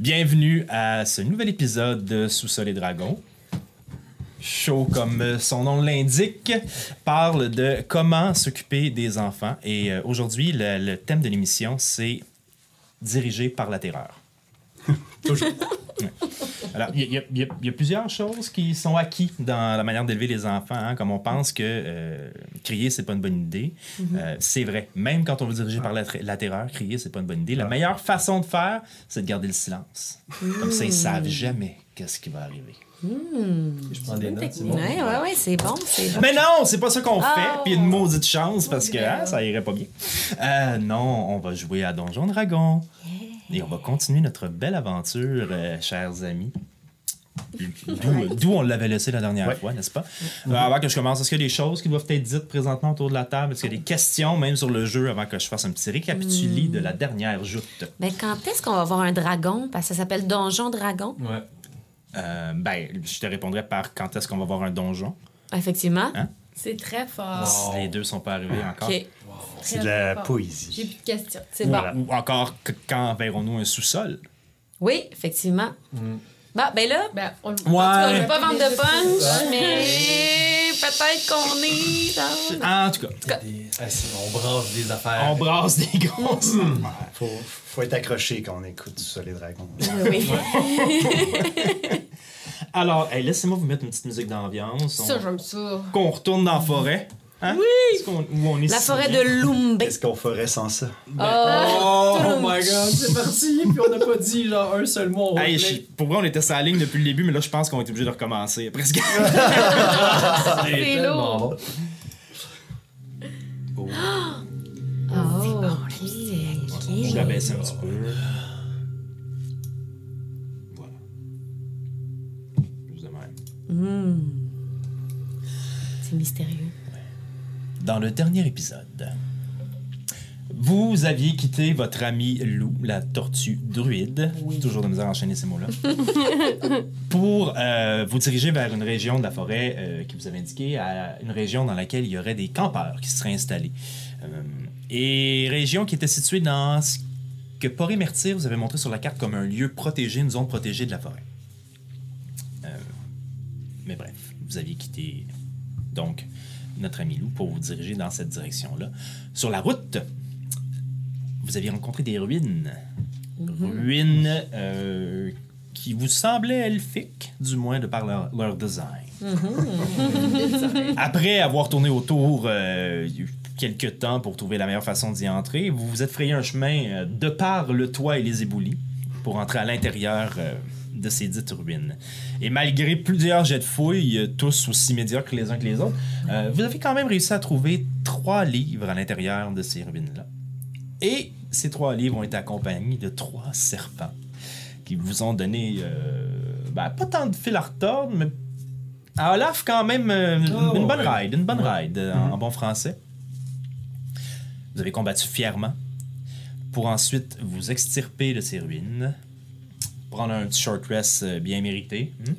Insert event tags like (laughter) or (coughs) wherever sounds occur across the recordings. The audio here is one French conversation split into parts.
Bienvenue à ce nouvel épisode de Sous-sol et Dragon. Show, comme son nom l'indique, parle de comment s'occuper des enfants. Et euh, aujourd'hui, le, le thème de l'émission, c'est dirigé par la terreur. (laughs) Toujours. Ouais. Alors, il y, a- y y plusieurs choses qui sont acquis dans la manière d'élever les enfants. hein, comme on pense que euh, crier, c'est pas une bonne idée. Euh, c'est vrai. Même quand on veut diriger par la, terreur, crier, c'est pas une bonne idée. La meilleure façon de faire, c'est de garder le silence. Comme ça, ils savent jamais qu'est-ce qui va arriver. Je prends des notes, bon. Ouais, ouais, ouais, c'est bon, bon. Mais non, c'est pas ça qu'on fait. Oh. Puis une maudite chance parce que hein, ça irait pas bien. Euh, non, on va jouer à Donjon Dragon. Et on va continuer notre belle aventure, euh, chers amis. (laughs) D'où d'où on l'avait laissé la dernière fois, n'est-ce pas? Euh, avant que je commence, est-ce qu'il y a des choses qui doivent être dites présentement autour de la table? Est-ce qu'il y a des questions, même sur le jeu, avant que je fasse un petit récapituli de la dernière joute? Mais quand est-ce qu'on va avoir un dragon? Parce que ça s'appelle Donjon Dragon. Ouais. Euh, ben, je te répondrai par quand est-ce qu'on va voir un donjon. Effectivement. Hein? C'est très fort. Si Les deux sont pas arrivés encore. C'est de la J'ai poésie. plus de questions. C'est Ou, bon. ou encore, quand verrons-nous un sous-sol? Oui, effectivement. Bon, ben là, Ben, on, Ouais. ne veut pas vendre de punch, mais peut-être qu'on est dans... En tout cas, Des- ah, c'est- on branche des affaires. on brasse des grosses. Faut, faut être accroché quand on écoute sur les dragons. Oui. (laughs) Alors, hey, laissez-moi vous mettre une petite musique d'ambiance. Ça, On... j'aime ça. Qu'on retourne dans la forêt. Hein? Oui! Où on est La forêt bien? de Lumbe. Qu'est-ce qu'on ferait sans ça? Oh, my god, c'est parti! Puis on n'a pas dit genre un seul mot. Hey, je- pour vrai, on était sur la ligne depuis le début, mais là, je pense qu'on est obligé de recommencer. Presque. (laughs) C'est lourd. Oh, OK. Je la baisse un petit peu. Voilà. Juste de même. C'est mystérieux. Dans le dernier épisode, vous aviez quitté votre ami Lou, la tortue druide, toujours de misère à enchaîner ces mots-là, (laughs) pour euh, vous diriger vers une région de la forêt euh, qui vous avait indiqué, à une région dans laquelle il y aurait des campeurs qui seraient installés. Euh, et région qui était située dans ce que Poré Mertir vous avait montré sur la carte comme un lieu protégé, une zone protégée de la forêt. Euh, mais bref, vous aviez quitté donc notre ami Lou pour vous diriger dans cette direction-là. Sur la route, vous aviez rencontré des ruines. Ruines euh, qui vous semblaient elfiques, du moins de par leur, leur design. (laughs) Après avoir tourné autour euh, quelques temps pour trouver la meilleure façon d'y entrer, vous vous êtes frayé un chemin euh, de par le toit et les éboulis pour entrer à l'intérieur euh, de ces dites ruines. Et malgré plusieurs jets de fouilles, tous aussi médiocres les uns que les autres, euh, vous avez quand même réussi à trouver trois livres à l'intérieur de ces ruines-là. Et ces trois livres ont été accompagnés de trois serpents qui vous ont donné, euh, ben, pas tant de fil à retordre, mais à Olaf quand même euh, Oh, une bonne ouais. ride, une bonne ride en, en bon français. Vous avez combattu fièrement pour ensuite vous extirper de ces ruines, prendre un petit short rest euh, bien mérité, hein,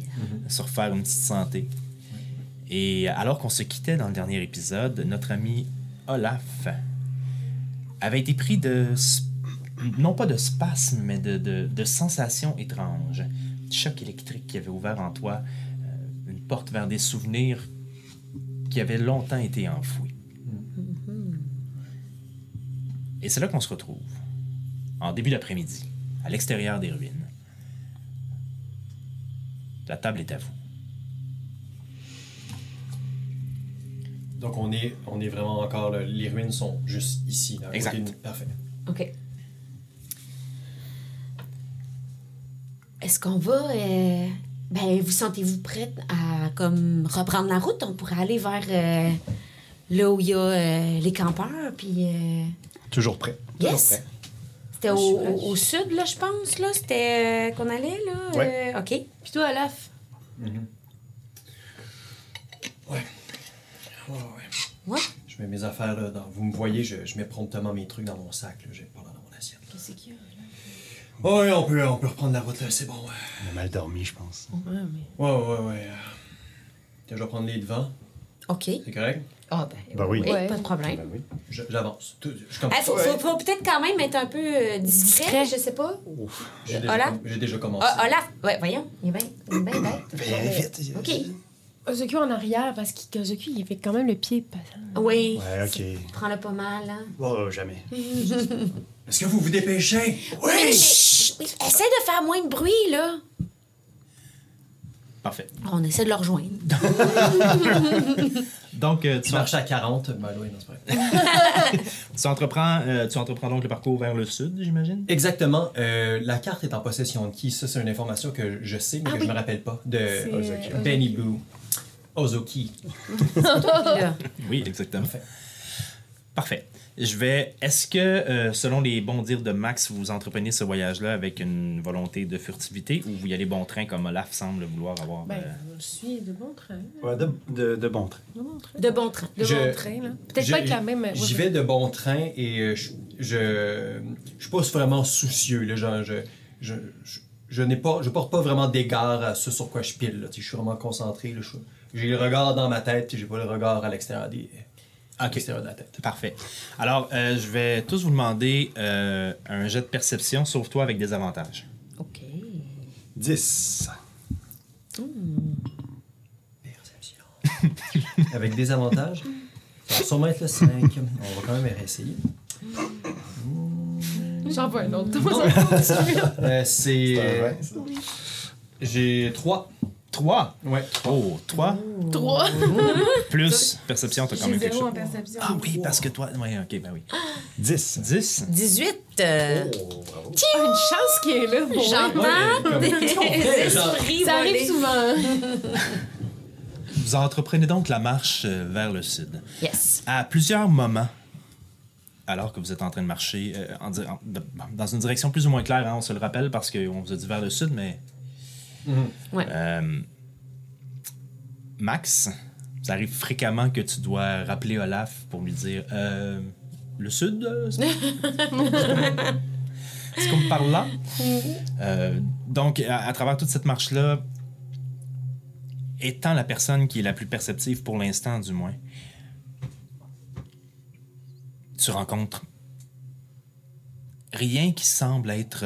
se refaire une petite santé. Et alors qu'on se quittait dans le dernier épisode, notre ami Olaf avait été pris de, non pas de spasmes, mais de, de, de sensations étranges. Choc électrique qui avait ouvert en toi euh, une porte vers des souvenirs qui avaient longtemps été enfouis. Et c'est là qu'on se retrouve, en début d'après-midi, à l'extérieur des ruines. La table est à vous. Donc on est, on est vraiment encore. là, les ruines sont juste ici. à côté Exact. de. Parfait. OK. Est-ce qu'on va. euh, Ben, vous sentez-vous prête à comme reprendre la route? On pourrait aller vers euh, là où il y a euh, les campeurs, puis. euh, Toujours prêt. Yes! C'était au, au- au sud, là, je pense, là. C'était euh, qu'on allait, là. Ouais. euh, OK. Puis toi, Olaf, Ouais. Ouais, ouais. Ouais. Je mets mes affaires là. Dans... Vous me voyez, je, je mets promptement mes trucs dans mon sac. Là. J'ai pas dans mon assiette. qu'est-ce qu'il y a? là? Ouais, on peut, on peut reprendre la route là, c'est bon. Ouais, On a mal dormi, je pense. Ouais, mais. ouais, ouais. ouais. euh. Tiens, je vais prendre les devants. OK. C'est correct? Ah, ben. Ben oui. oui, Ouais. pas de problème. Ben oui. J'avance. Je commence. Il faut, faut- faut peut-être quand même être un peu euh, discret, je sais pas. J'ai déjà, Olaf? com- j'ai déjà commencé. Ah, Olaf, ouais, voyons, il est bien il est bien bête. (coughs) Ben, vite. OK. Ozoku en arrière, parce qu'Ozoku, il fait quand même le pied passant. Oui. Ouais, ok. Prends-le pas mal, hein. Oh, jamais. (laughs) Est-ce que vous vous dépêchez? Oui! mais chut, oui, Essaie de faire moins de bruit, là. Parfait. On essaie de le rejoindre. (laughs) Donc, euh, Tu marches à 40. Ben oui, non, c'est pas vrai. tu entreprends, euh, tu entreprends donc le parcours vers le sud, j'imagine? Exactement. Euh, la carte est en possession de qui? Ça, c'est une information que je sais, mais que je me rappelle pas. De Ozoki. Benny Boo. Ozoki. (laughs) Oui, exactement. Parfait. Parfait. Je vais. Est-ce que, euh, selon les bons dires de Max, vous entreprenez ce voyage-là avec une volonté de furtivité ou vous y allez bon train comme Olaf semble vouloir avoir? Ben, euh, on le suit de bon train. Ouais, de, de, de bon train. De bon train. De bon train. De Je- bon train, là. Peut-être Je- pas avec la même. ouais, J'y ouais. vais de bon train et euh, je, je, je suis pas vraiment soucieux. Là, genre, je, je, je, je n'ai pas, je porte pas vraiment d'égard à ce sur quoi je pile. Là, Tu sais, je suis vraiment concentré. là, je- J'ai le regard dans ma tête, puis j'ai pas le regard à l'extérieur des, à l'extérieur de la tête. Parfait. Alors, euh, je vais tous vous demander euh, un jet de perception, sauf toi avec des avantages. OK. 10. Perception. (laughs) Avec des avantages? Ça va sûrement être le 5. On va quand même essayer. J'en veux un autre. Comment ça va? Euh, c'est. un vingt, ça. J'ai 3. 3. Ouais. Oh, 3. Trois. (laughs) Plus perception, t'as quand même quelque zéro en chose. perception. Ah oui, parce que toi. Oui, ok, ben oui. 10. 10. 18. euh, Ah, une chance qu'il est là. J'entends Ouais, des comme- esprits Ça arrive souvent. Vous entreprenez donc la marche euh, vers le sud. Yes. À plusieurs moments, alors que vous êtes en train de marcher euh, en en- dans une direction plus ou moins claire, hein, on se le rappelle parce qu'on vous a dit vers le sud, mais. Ouais. Euh, Max, ça arrive fréquemment que tu dois rappeler Olaf pour lui dire euh, Le sud euh, c'est (laughs) comme par là. Euh, donc, à, à travers toute cette marche-là, étant la personne qui est la plus perceptive pour l'instant, du moins, tu rencontres rien qui semble être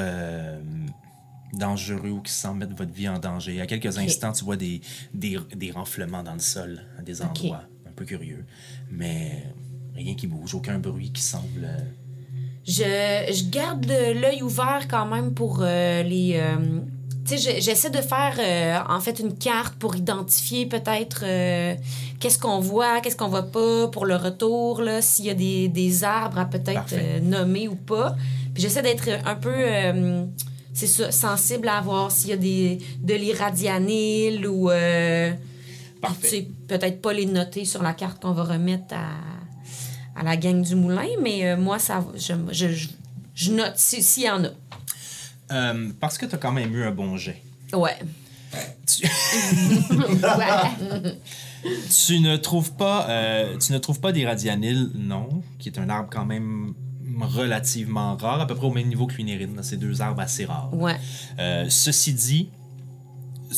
dangereux ou qui semble mettre votre vie en danger. À quelques instants, tu vois des, des, des renflements dans le sol à des endroits un peu curieux, mais rien qui bouge, aucun bruit qui semble. euh, Je, je garde l'œil ouvert quand même pour euh, les. euh, tu sais, je- j'essaie de faire euh, en fait une carte pour identifier peut-être qu'est-ce qu'on voit, qu'est-ce qu'on voit pas pour le retour, s'il y a des, des arbres à peut-être nommer ou pas. Puis j'essaie d'être un peu. C'est ça, sensible à voir s'il y a des, de l'irradianil ou. euh, Parfait. tu sais, peut-être pas les noter sur la carte qu'on va remettre à, à la gang du moulin, mais euh, moi, ça, je, je, je, je note si- s'il y en a. euh, parce que tu as quand même eu un bon jet. Ouais. Tu- (laughs) ouais. Tu ne trouves pas, euh, tu ne trouves pas des radianiles, non, qui est un arbre quand même relativement rare, à peu près au même niveau que l'unérine. C'est deux arbres assez rares. Ouais. Euh, ceci dit,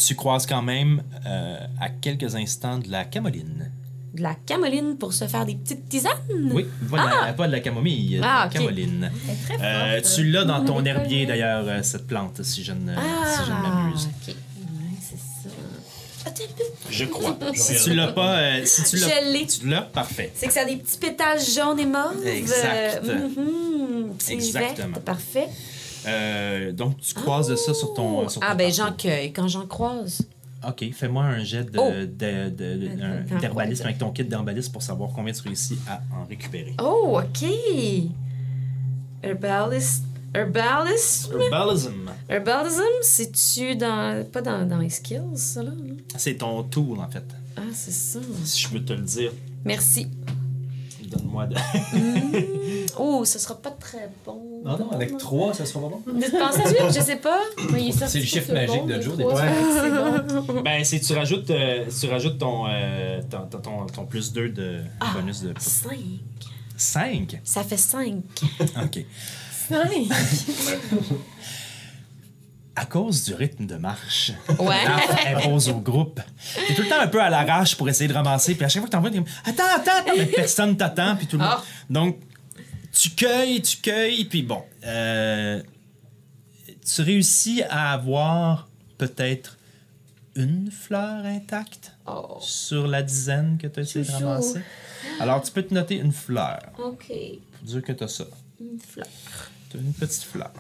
tu croises quand même euh, à quelques instants de la camoline. De la camoline pour se faire des petites tisanes? Oui, voilà, pas de la camomille, de Ah, la ok. camoline. Elle est très Euh, tu l'as dans ton On (laughs) herbier d'ailleurs, cette plante, si je ne, Ah, si je ne. Ouais, c'est ça. Attends un peu. Je crois. (laughs) si tu l'as pas, euh, si tu l'as, Je l'ai. tu l'as, parfait. C'est que ça a des petits pétales jaunes et mauves. Exact. Euh, mhm, c'est Exactement. vert, parfait. Euh, donc tu croises de ça sur ton, sur ton Ah, ben j'en cueille quand j'en croise. Ok, fais-moi un jet de, Oh. d'herbalisme avec ton kit d'herbalisme pour savoir combien tu réussis à en récupérer. Oh, OK. Herbalist. Herbalism? Herbalism. Herbalism, c'est-tu dans. Pas dans, dans les skills, ça, là? non? C'est ton tool, en fait. Ah, c'est ça. Si je peux te le dire, Merci. donne-moi de. (laughs) Oh, ce sera pas très bon. Non, non, avec 3, ça sera pas bon. Penses-tu? Je sais pas. C'est le chiffre magique bon de Joe, des fois. (laughs) ben, c'est tu rajoutes, euh, tu rajoutes ton, euh, ton, ton, ton- ton plus 2 de Ah. bonus de. 5. 5 Ça fait 5. (laughs) Ok. Cinq. À cause du rythme de marche, Ouais. Impose au groupe. T'es tout le temps un peu à l'arrache pour essayer de ramasser, puis à chaque fois que t'envoies, t'es comme Attends, attends, attends, mais personne t'attend, puis tout le monde. Ah. Donc, tu cueilles, tu cueilles, puis bon. euh, tu réussis à avoir peut-être une fleur intacte Oh. sur la dizaine que tu as essayé de ramasser. Alors, tu peux te noter une fleur. OK. Pour dire que tu as ça. Une fleur. Une petite fleur.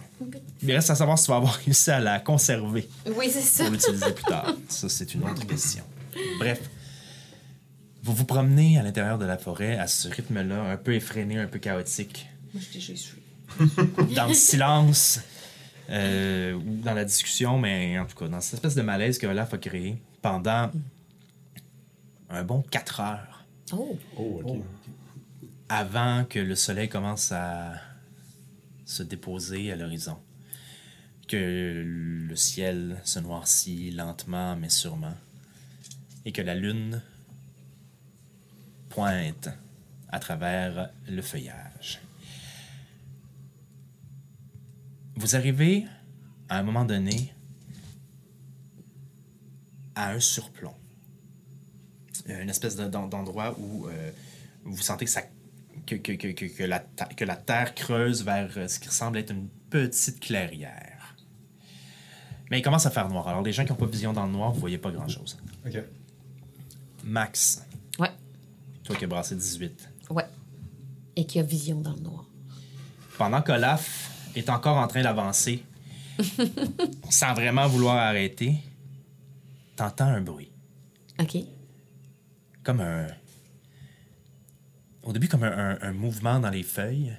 Il reste à savoir si tu vas avoir réussi à la conserver Oui, c'est ça. pour l'utiliser plus tard. Ça, c'est une autre question. Bref, vous vous promenez à l'intérieur de la forêt à ce rythme-là, un peu effréné, un peu chaotique, Moi, je t'ai juste dans le silence euh, ou dans la discussion, mais en tout cas, dans cette espèce de malaise que Olaf a créé pendant un bon 4 heures Oh. Oh, ok. avant que le soleil commence à se déposer à l'horizon. Que le ciel se noircit lentement mais sûrement. Et que la lune pointe à travers le feuillage. Vous arrivez à un moment donné à un surplomb. Euh, Une espèce de- d'en- d'endroit où euh, vous sentez que, ça, que, que, que, que, que la, que la terre creuse vers euh, ce qui ressemble être une petite clairière. Mais il commence à faire noir. Alors, les gens qui n'ont pas vision dans le noir, vous voyez pas grand-chose. Ok. Max, Ouais. toi qui as brassé 18. Ouais. Et qui a vision dans le noir. Pendant qu'Olaf est encore en train d'avancer, (laughs) sans vraiment vouloir arrêter, t'entends un bruit. OK. Comme un. Au début, comme un, un- un mouvement dans les feuilles.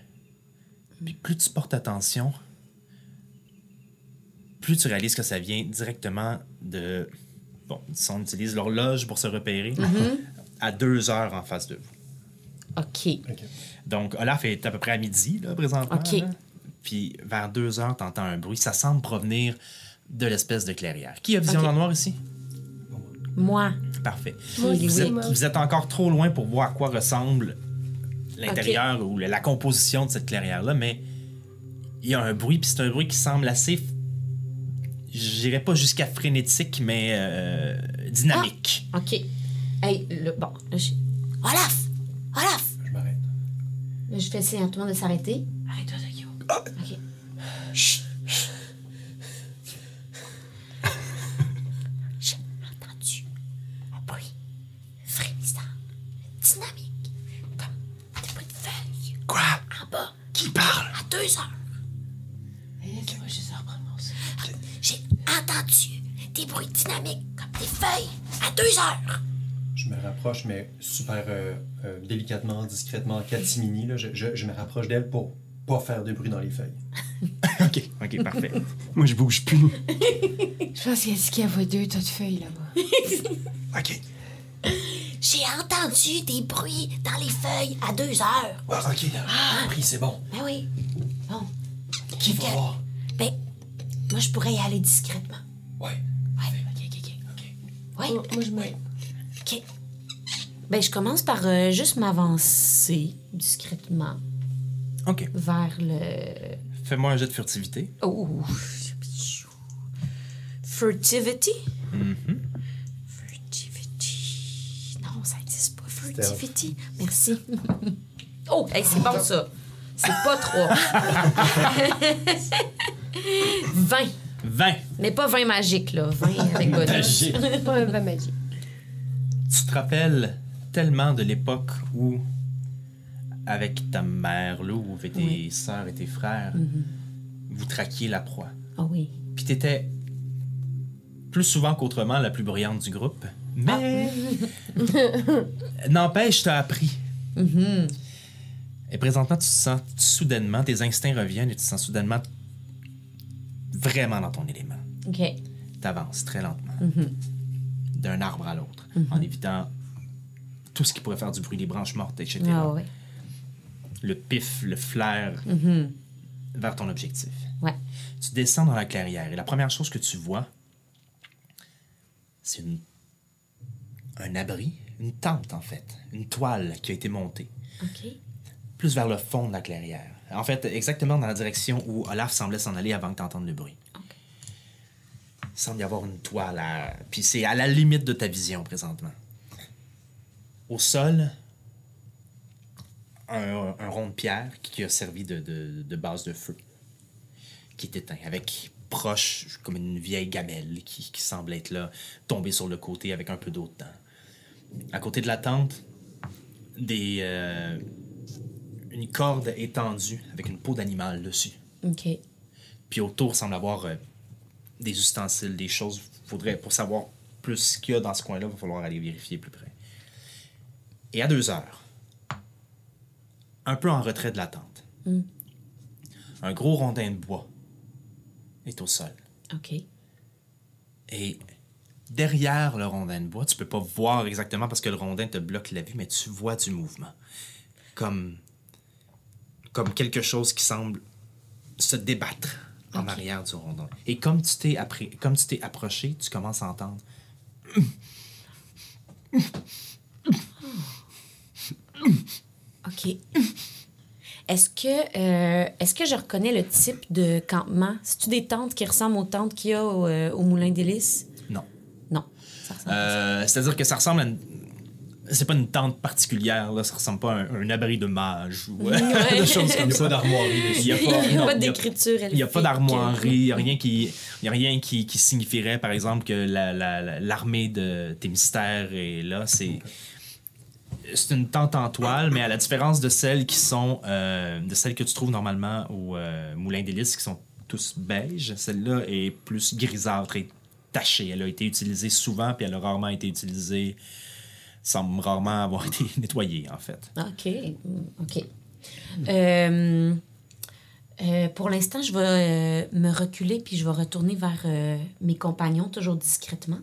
Puis plus tu portes attention, plus tu réalises que ça vient directement de. Bon, si on utilise l'horloge pour se repérer, à deux heures en face de vous. OK. Donc, Olaf est à peu près à midi, là, présentement. OK. là. Puis, vers deux heures, t'entends un bruit. Ça semble provenir de l'espèce de clairière. Qui a vision dans le noir ici? Moi. Parfait. Moi Vous êtes, moi. vous êtes encore trop loin pour voir à quoi ressemble l'intérieur ou la, composition de cette clairière-là, mais il y a un bruit, puis c'est un bruit qui semble assez, je dirais pas jusqu'à frénétique, mais euh, dynamique. OK. Hey, le, bon, là, je... Olaf! Olaf! Je m'arrête. Là, je fais signe à tout le monde de s'arrêter. Arrête-toi, Takio. OK. J'ai dynamiques, comme des feuilles, à deux heures. Je me rapproche, mais super euh, euh, délicatement, discrètement, catimini. Là, je, je, je me rapproche d'elle pour pas faire de bruit dans les feuilles. (laughs) OK, OK, parfait. (laughs) Moi, je bouge plus. Je pense qu'il a dit qu'il y avait deux tas de feuilles là-bas. (laughs) OK. J'ai entendu des bruits dans les feuilles à deux heures. Ah, ok, ah. pris, c'est bon. Ben oui. Bon. Qui va voir? Ben, moi, je pourrais y aller discrètement. Ouais. Ouais. Moi, moi, je me. OK. Ben, je commence par euh, juste m'avancer discrètement OK. vers le. Fais-moi un jet de furtivité. Oh. Furtivity? Mhm. Furtivity. Non, ça n'existe pas. Furtivity. Merci. (laughs) oh, hey, c'est bon ça. C'est pas trois. (laughs) (laughs) 20. 20. Mais pas 20 magique, là. 20 (laughs) avec bonus. Pas un vin magique. Tu te rappelles tellement de l'époque où, avec ta mère, Lou, avec tes Oui. sœurs et tes frères, vous traquiez la proie. Ah oui. Puis t'étais plus souvent qu'autrement la plus brillante du groupe. Mais (laughs) n'empêche, t'as appris. Et présentement, tu te sens soudainement, tes instincts reviennent et tu te sens soudainement vraiment dans ton élément. OK. T'avances très lentement, d'un arbre à l'autre, en évitant tout ce qui pourrait faire du bruit, les branches mortes, etc. Ah ouais. Le pif, le flair vers ton objectif. Ouais. Tu descends dans la clairière et la première chose que tu vois, c'est une- un abri, une tente en fait, une toile qui a été montée. Plus vers le fond de la clairière. En fait, exactement dans la direction où Olaf semblait s'en aller avant que tu le bruit. Il semble y avoir une toile, à... puis c'est à la limite de ta vision présentement. Au sol, un, rond de pierre qui a servi de, de- de base de feu, qui est éteint, avec proche, comme une vieille gamelle qui, qui semble être là, tombée sur le côté avec un peu d'eau dedans. À côté de la tente, des, euh, une corde étendue avec une peau d'animal dessus. OK. Puis autour semble avoir euh, des ustensiles, des choses. Faudrait, pour savoir plus ce qu'il y a dans ce coin-là, il va falloir aller vérifier plus près. Et à deux heures, un peu en retrait de la tente, un gros rondin de bois est au sol. OK. Et derrière le rondin de bois, tu peux pas voir exactement parce que le rondin te bloque la vue, mais tu vois du mouvement. Comme, comme quelque chose qui semble se débattre en arrière du rondin. Et comme tu t'es appri- comme tu t'es approché, tu commences à entendre. OK. Est-ce que, euh, est-ce que je reconnais le type de campement? C'est-tu des tentes qui ressemblent aux tentes qu'il y a au, euh, au Moulin d'Hélice? Non. Non. Ça ressemble Euh, C'est-à-dire que ça ressemble à une. C'est pas une tente particulière, là. Ça ressemble pas à un, un abri de mage ou euh, (laughs) des choses comme Il n'y a ça. pas d'armoirie. Il y a pas, pas il y a- d'écriture Il n'y a pas d'armoirie, il n'y a rien, qui, il y a rien qui, qui signifierait, par exemple, que la- la- la- l'armée de tes mystères est là. C'est, c'est une tente en toile, mais à la différence de celles qui sont, euh, de celles que tu trouves normalement au euh, Moulin d'Hélice, qui sont tous beiges, celle-là est plus grisâtre et tachée. Elle a été utilisée souvent, puis elle a rarement été utilisée, semble rarement avoir (laughs) été nettoyée, en fait. OK. Mm, OK. Euh, euh, pour l'instant, je vais euh, me reculer puis je vais retourner vers euh, mes compagnons, toujours discrètement.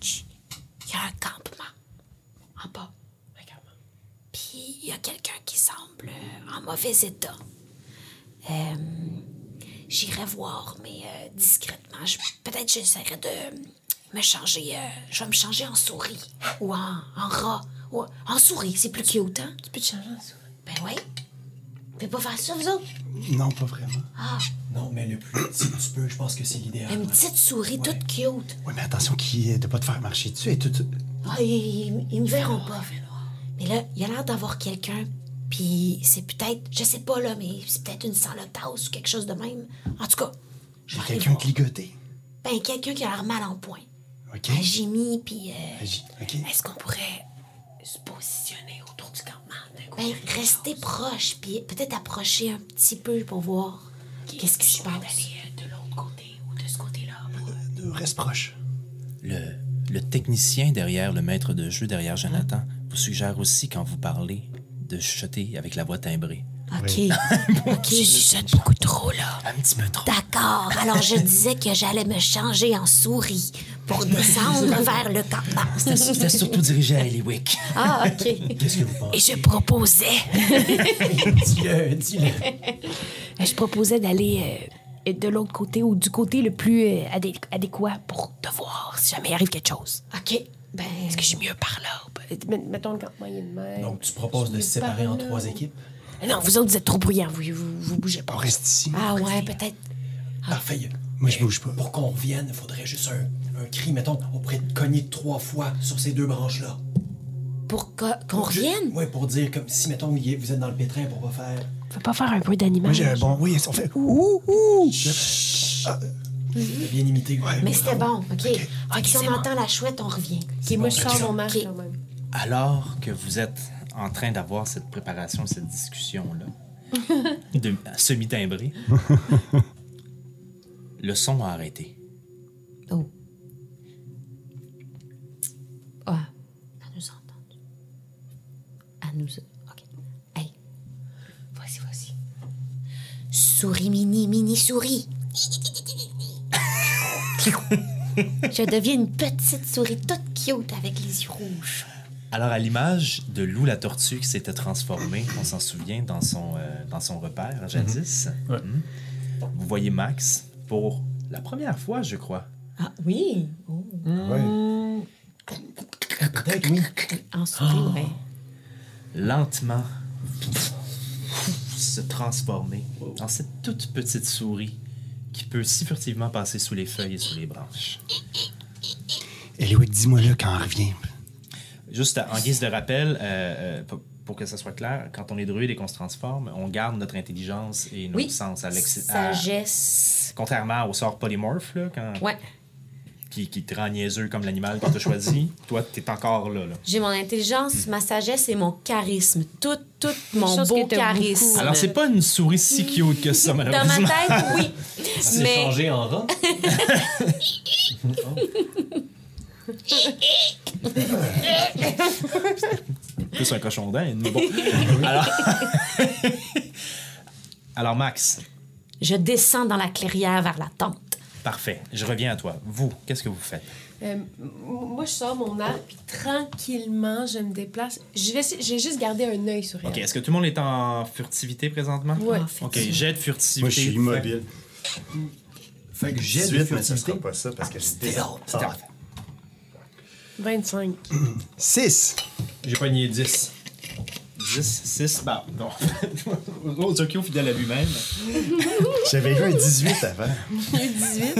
Il y a un campement en bas. Puis il y a quelqu'un qui semble en mauvais état. Euh, J'irai voir, mais euh, discrètement. Je- Peut-être j'essaierai de me changer. euh, je vais me changer en souris ou en, en rat. Ou en souris, c'est plus cute, hein? Tu peux te changer en souris. Ben oui. Vous pouvez pas faire ça, vous autres? Non, pas vraiment. Non, mais le plus petit que tu peux, je pense que c'est l'idéal. Une petite souris toute cute. Oui, mais attention qu'il de pas te faire marcher dessus et tout. Ah, ils, ils- ils me verront pas. Mais là, il y a l'air d'avoir quelqu'un, puis c'est peut-être, je sais pas là, mais c'est peut-être une salotasse ou quelque chose de même. En tout cas, je vais aller Quelqu'un de ligoté. Ben, quelqu'un qui a l'air mal en point. OK? À Jimmy, puis... euh? Est-ce qu'on pourrait se positionner autour du campement? Ben, rester proche, puis peut-être approcher un petit peu pour voir qu'est-ce qui se passe. de l'autre côté ou de ce côté-là. Euh, Reste proche. Le, le technicien derrière le maître de jeu, derrière Jonathan, vous suggère aussi, quand vous parlez, de chuchoter avec la voix timbrée. OK. (laughs) OK, (laughs) je chuchote beaucoup trop, là. Un petit peu trop. D'accord. Alors, je disais que j'allais me changer en souris pour descendre vers le campement. C'était c'était surtout dirigé à Eliwick. Ah, OK. Qu'est-ce que vous pensez? Et je proposais... (laughs) Dis-le, dis-le. Je proposais d'aller euh, de l'autre côté ou du côté le plus euh, adé- adéquat pour te voir si jamais il arrive quelque chose. OK. Ben... Est-ce que je suis mieux par là? ou pas? Met- Mettons le campement, il y a une mer. Donc, tu proposes de se séparer en trois équipes? Non, vous autres, vous êtes trop bruyants. Vous, vous, vous bougez pas. On reste ici. Ah ouais, peut-être... Parfait. Moi, je bouge pas. Pour qu'on revienne, il faudrait juste un, un cri. Mettons, on pourrait te cogner trois fois sur ces deux branches-là. Pour qu'on revienne? Oui, pour dire comme si, mettons, est- vous êtes dans le pétrin pour pas faire. Faut pas faire un bruit d'animal. Moi, j'ai un bon. Oui, on fait. Ouh, ouh. Bien imité. Mais c'était bon, OK. Fait que si on entend la chouette, on revient. Ok, moi, je sors mon masque Ok. quand même. Alors que vous êtes en train d'avoir cette préparation, cette discussion-là, (laughs) de semi-timbrée, (laughs) le son a arrêté. Oh. Ah, elle nous a entendu. Elle nous a... OK. Hey, voici, voici. Souris mini, mini souris. (laughs) Je deviens une petite souris toute cute avec les yeux rouges. Alors, à l'image de Lou la tortue qui s'était transformée, on s'en souvient, dans son, euh, dans son repère jadis, Ouais. Mhm. vous voyez Max? Pour la première fois, je crois. Ah oui. Oh. Ouais. Peut-être, oui. En souris, ouais. (gasps) lentement se transformer en cette toute petite souris qui peut si furtivement passer sous les feuilles et sous les branches. Eliwick, dis-moi là quand on revient. Juste en guise de rappel, euh, euh, pour, que ça soit clair, quand on est druide et qu'on se transforme, on garde notre intelligence et nos Oui. sens à Sagesse. Contrairement au sort polymorphe, là, quand, Ouais. qui, qui te rend niaiseux comme l'animal que tu as choisi, (laughs) toi, tu es encore là. là. J'ai mon intelligence, ma sagesse et mon charisme. Tout, tout mon beau charisme. beaucoup. Alors, c'est pas une souris si cute que ça, Dans ma malheureusement. tête, oui. (laughs) C'est Mais changé en rat? (laughs) (laughs) plus un cochon d'Inde, mais bon. (laughs) Alors... (laughs) Alors, Max, je descends dans la clairière vers la tente. parfait. Je reviens à toi. Vous, qu'est-ce que vous faites? Euh, moi, je sors mon arc, puis tranquillement, je me déplace. Je vais, j'ai juste gardé un œil sur elle. OK, est-ce que tout le monde est en furtivité présentement? Ouais. Ah, OK, furtivité. jet de furtivité. Moi, je suis immobile. Fait que j'ai de 18, mais ça furtivité. sera pas ça parce que c'était. C'est. 25. 6. J'ai pogné 10. 10, 6, bah, bon. Ozokyo fidèle à lui-même. J'avais eu un 18 avant. 18.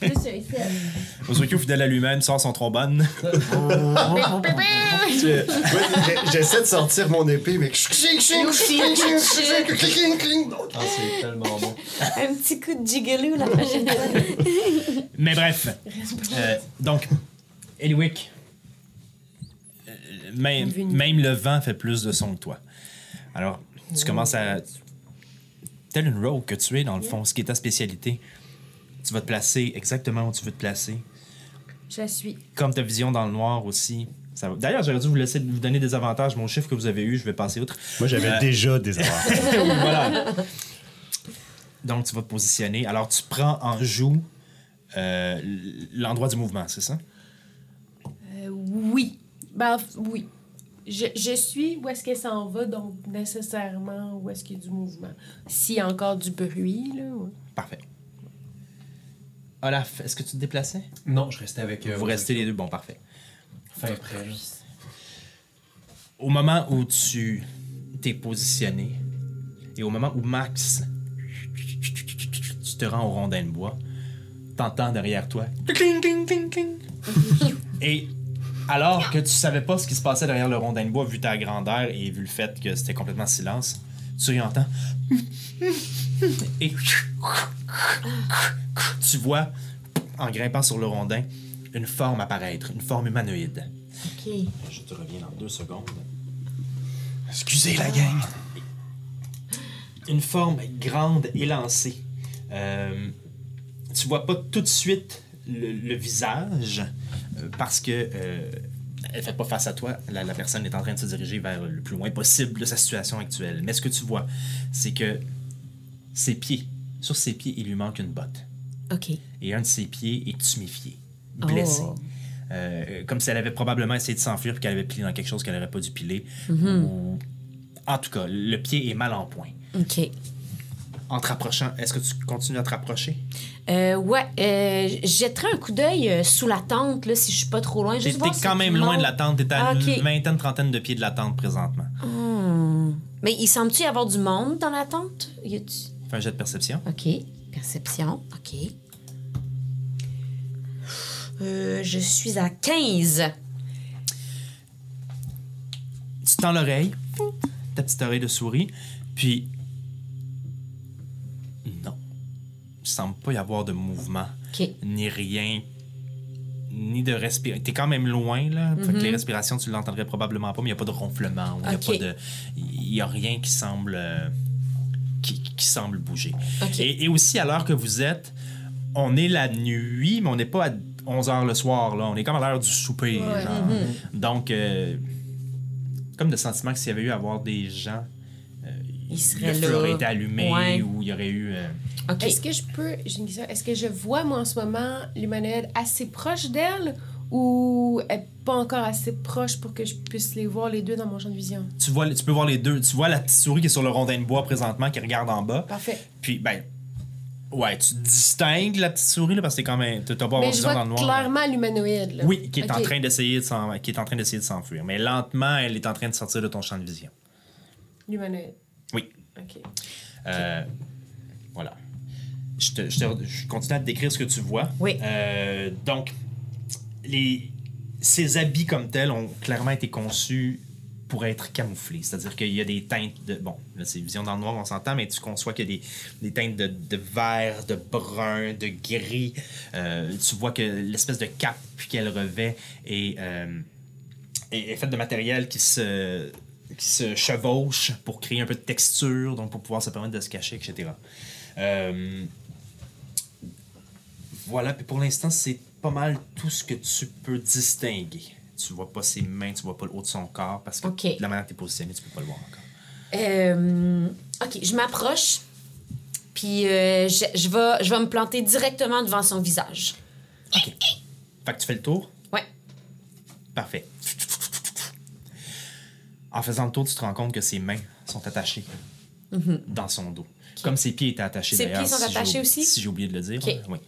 Plus un 7. Ozokyo fidèle à lui-même sort son trombone. J'essaie de sortir mon épée, mais. Ah, c'est tellement bon. Un petit coup de prochaine fois. Mais bref. Euh, donc, Eliwick, euh, même, même le vent fait plus de son que toi. Alors, tu commences à. Telle une rogue que tu es, dans le fond, ce qui est ta spécialité. Tu vas te placer exactement où tu veux te placer. Je la suis. Comme ta vision dans le noir aussi. Ça va. D'ailleurs, j'aurais dû vous laisser vous donner des avantages. Mon chiffre que vous avez eu, je vais passer outre. Moi, j'avais Euh, déjà des avantages. (laughs) voilà. Donc, tu vas te positionner. Alors, tu prends en joue euh, l'endroit du mouvement, c'est ça? Oui. Ben, oui. Je, je suis où est-ce qu'elle s'en va, donc nécessairement où est-ce qu'il y a du mouvement. S'il y a encore du bruit, là. ouais. Parfait. Olaf, est-ce que tu te déplaçais? Non, je restais avec. euh, Vous restez les deux. Bon, parfait. Fin prêt. Au moment où tu t'es positionné et au moment où Max, tu te rends au rondin de bois, t'entends derrière toi. cling, cling, cling, cling. et alors que tu savais pas ce qui se passait derrière le rondin de bois, vu ta grandeur et vu le fait que c'était complètement silence, tu y entends. Et tu vois, en grimpant sur le rondin, une forme apparaître, une forme humanoïde. OK. Je te reviens dans deux secondes. Excusez la gang. Une forme grande élancée. Euh, tu vois pas tout de suite le, le visage euh, parce que euh, elle fait pas face à toi. La, la personne est en train de se diriger vers le plus loin possible de sa situation actuelle. Mais ce que tu vois, c'est que ses pieds, sur ses pieds, il lui manque une botte. OK. Et un de ses pieds est tuméfié, blessé. Oh. Euh, comme si elle avait probablement essayé de s'enfuir puis qu'elle avait pilé dans quelque chose qu'elle n'aurait pas dû piler. Ou- En tout cas, le pied est mal en point. OK. En te rapprochant, est-ce que tu continues à te rapprocher? Euh, ouais, euh, je jetterai un coup d'œil euh, sous la tente, là, si je suis pas trop loin. T'es Juste t'es quand même loin de la tente. T'es à Ah, une vingtaine, trentaine de pieds de la tente présentement. Hmm. Mais il semble-tu y avoir du monde dans la tente? Y a-tu... Fais un jet de perception. OK. Perception. OK. Euh, je suis à 15. Tu tends l'oreille, ta petite oreille de souris, puis. Semble pas y avoir de mouvement, ni rien, ni de respiration. T'es quand même loin, là. Fait que les respirations, tu l'entendrais probablement pas, mais il n'y a pas de ronflement, il n'y a Ok. pas de. Il y a rien qui semble. euh, qui, qui semble bouger. Et, et aussi, à l'heure que vous êtes, on est la nuit, mais on n'est pas à 11 h le soir. Là. On est comme à l'heure du souper. Ouais. genre. Donc, euh, comme le sentiment que s'il y avait eu à avoir des gens, euh, Il le serait feu là. aurait été allumé Ouais. ou il y aurait eu. euh, Est-ce que je peux. J'ai une question. Est-ce que je vois, moi, en ce moment, l'humanoïde assez proche d'elle ou elle pas encore assez proche pour que je puisse les voir les deux dans mon champ de vision? tu, vois, tu peux voir les deux. Tu vois la petite souris qui est sur le rondin de bois présentement, qui regarde en bas. Parfait. Puis, ben, ouais, tu distingues la petite souris, là, parce que t'es quand même. T'as pas avoir vision dans le noir. clairement l'humanoïde. là. Oui, qui est en train d'essayer de qui est en train d'essayer de s'enfuir. Mais lentement, elle est en train de sortir de ton champ de vision. L'humanoïde. Oui. OK. Euh, voilà. Je, te- je te- je continue à te décrire ce que tu vois. Oui. Euh, donc, les, ces habits comme tels ont clairement été conçus pour être camouflés. C'est-à-dire qu'il y a des teintes de... Bon, là, c'est vision dans le noir, on s'entend, mais tu conçois qu'il y a des, des teintes de, de vert, de brun, de gris. Euh, tu vois que l'espèce de cape qu'elle revêt est, euh, est, est faite de matériel qui se qui se chevauche pour créer un peu de texture, donc pour pouvoir se permettre de se cacher, etc. Euh, voilà, puis pour l'instant, c'est pas mal tout ce que tu peux distinguer. Tu vois pas ses mains, tu vois pas le haut de son corps, parce que Ok. de la manière que tu es positionné, tu peux pas le voir encore. Euh, OK, je m'approche. Puis euh, je, je vais, je vais me planter directement devant son visage. OK. Fait que tu fais le tour? Ouais. Parfait. En faisant le tour, tu te rends compte que ses mains sont attachées dans son dos. Comme ses pieds étaient attachés. Ses pieds sont si attachés aussi? Si j'ai oublié de le dire. Ok. Oui.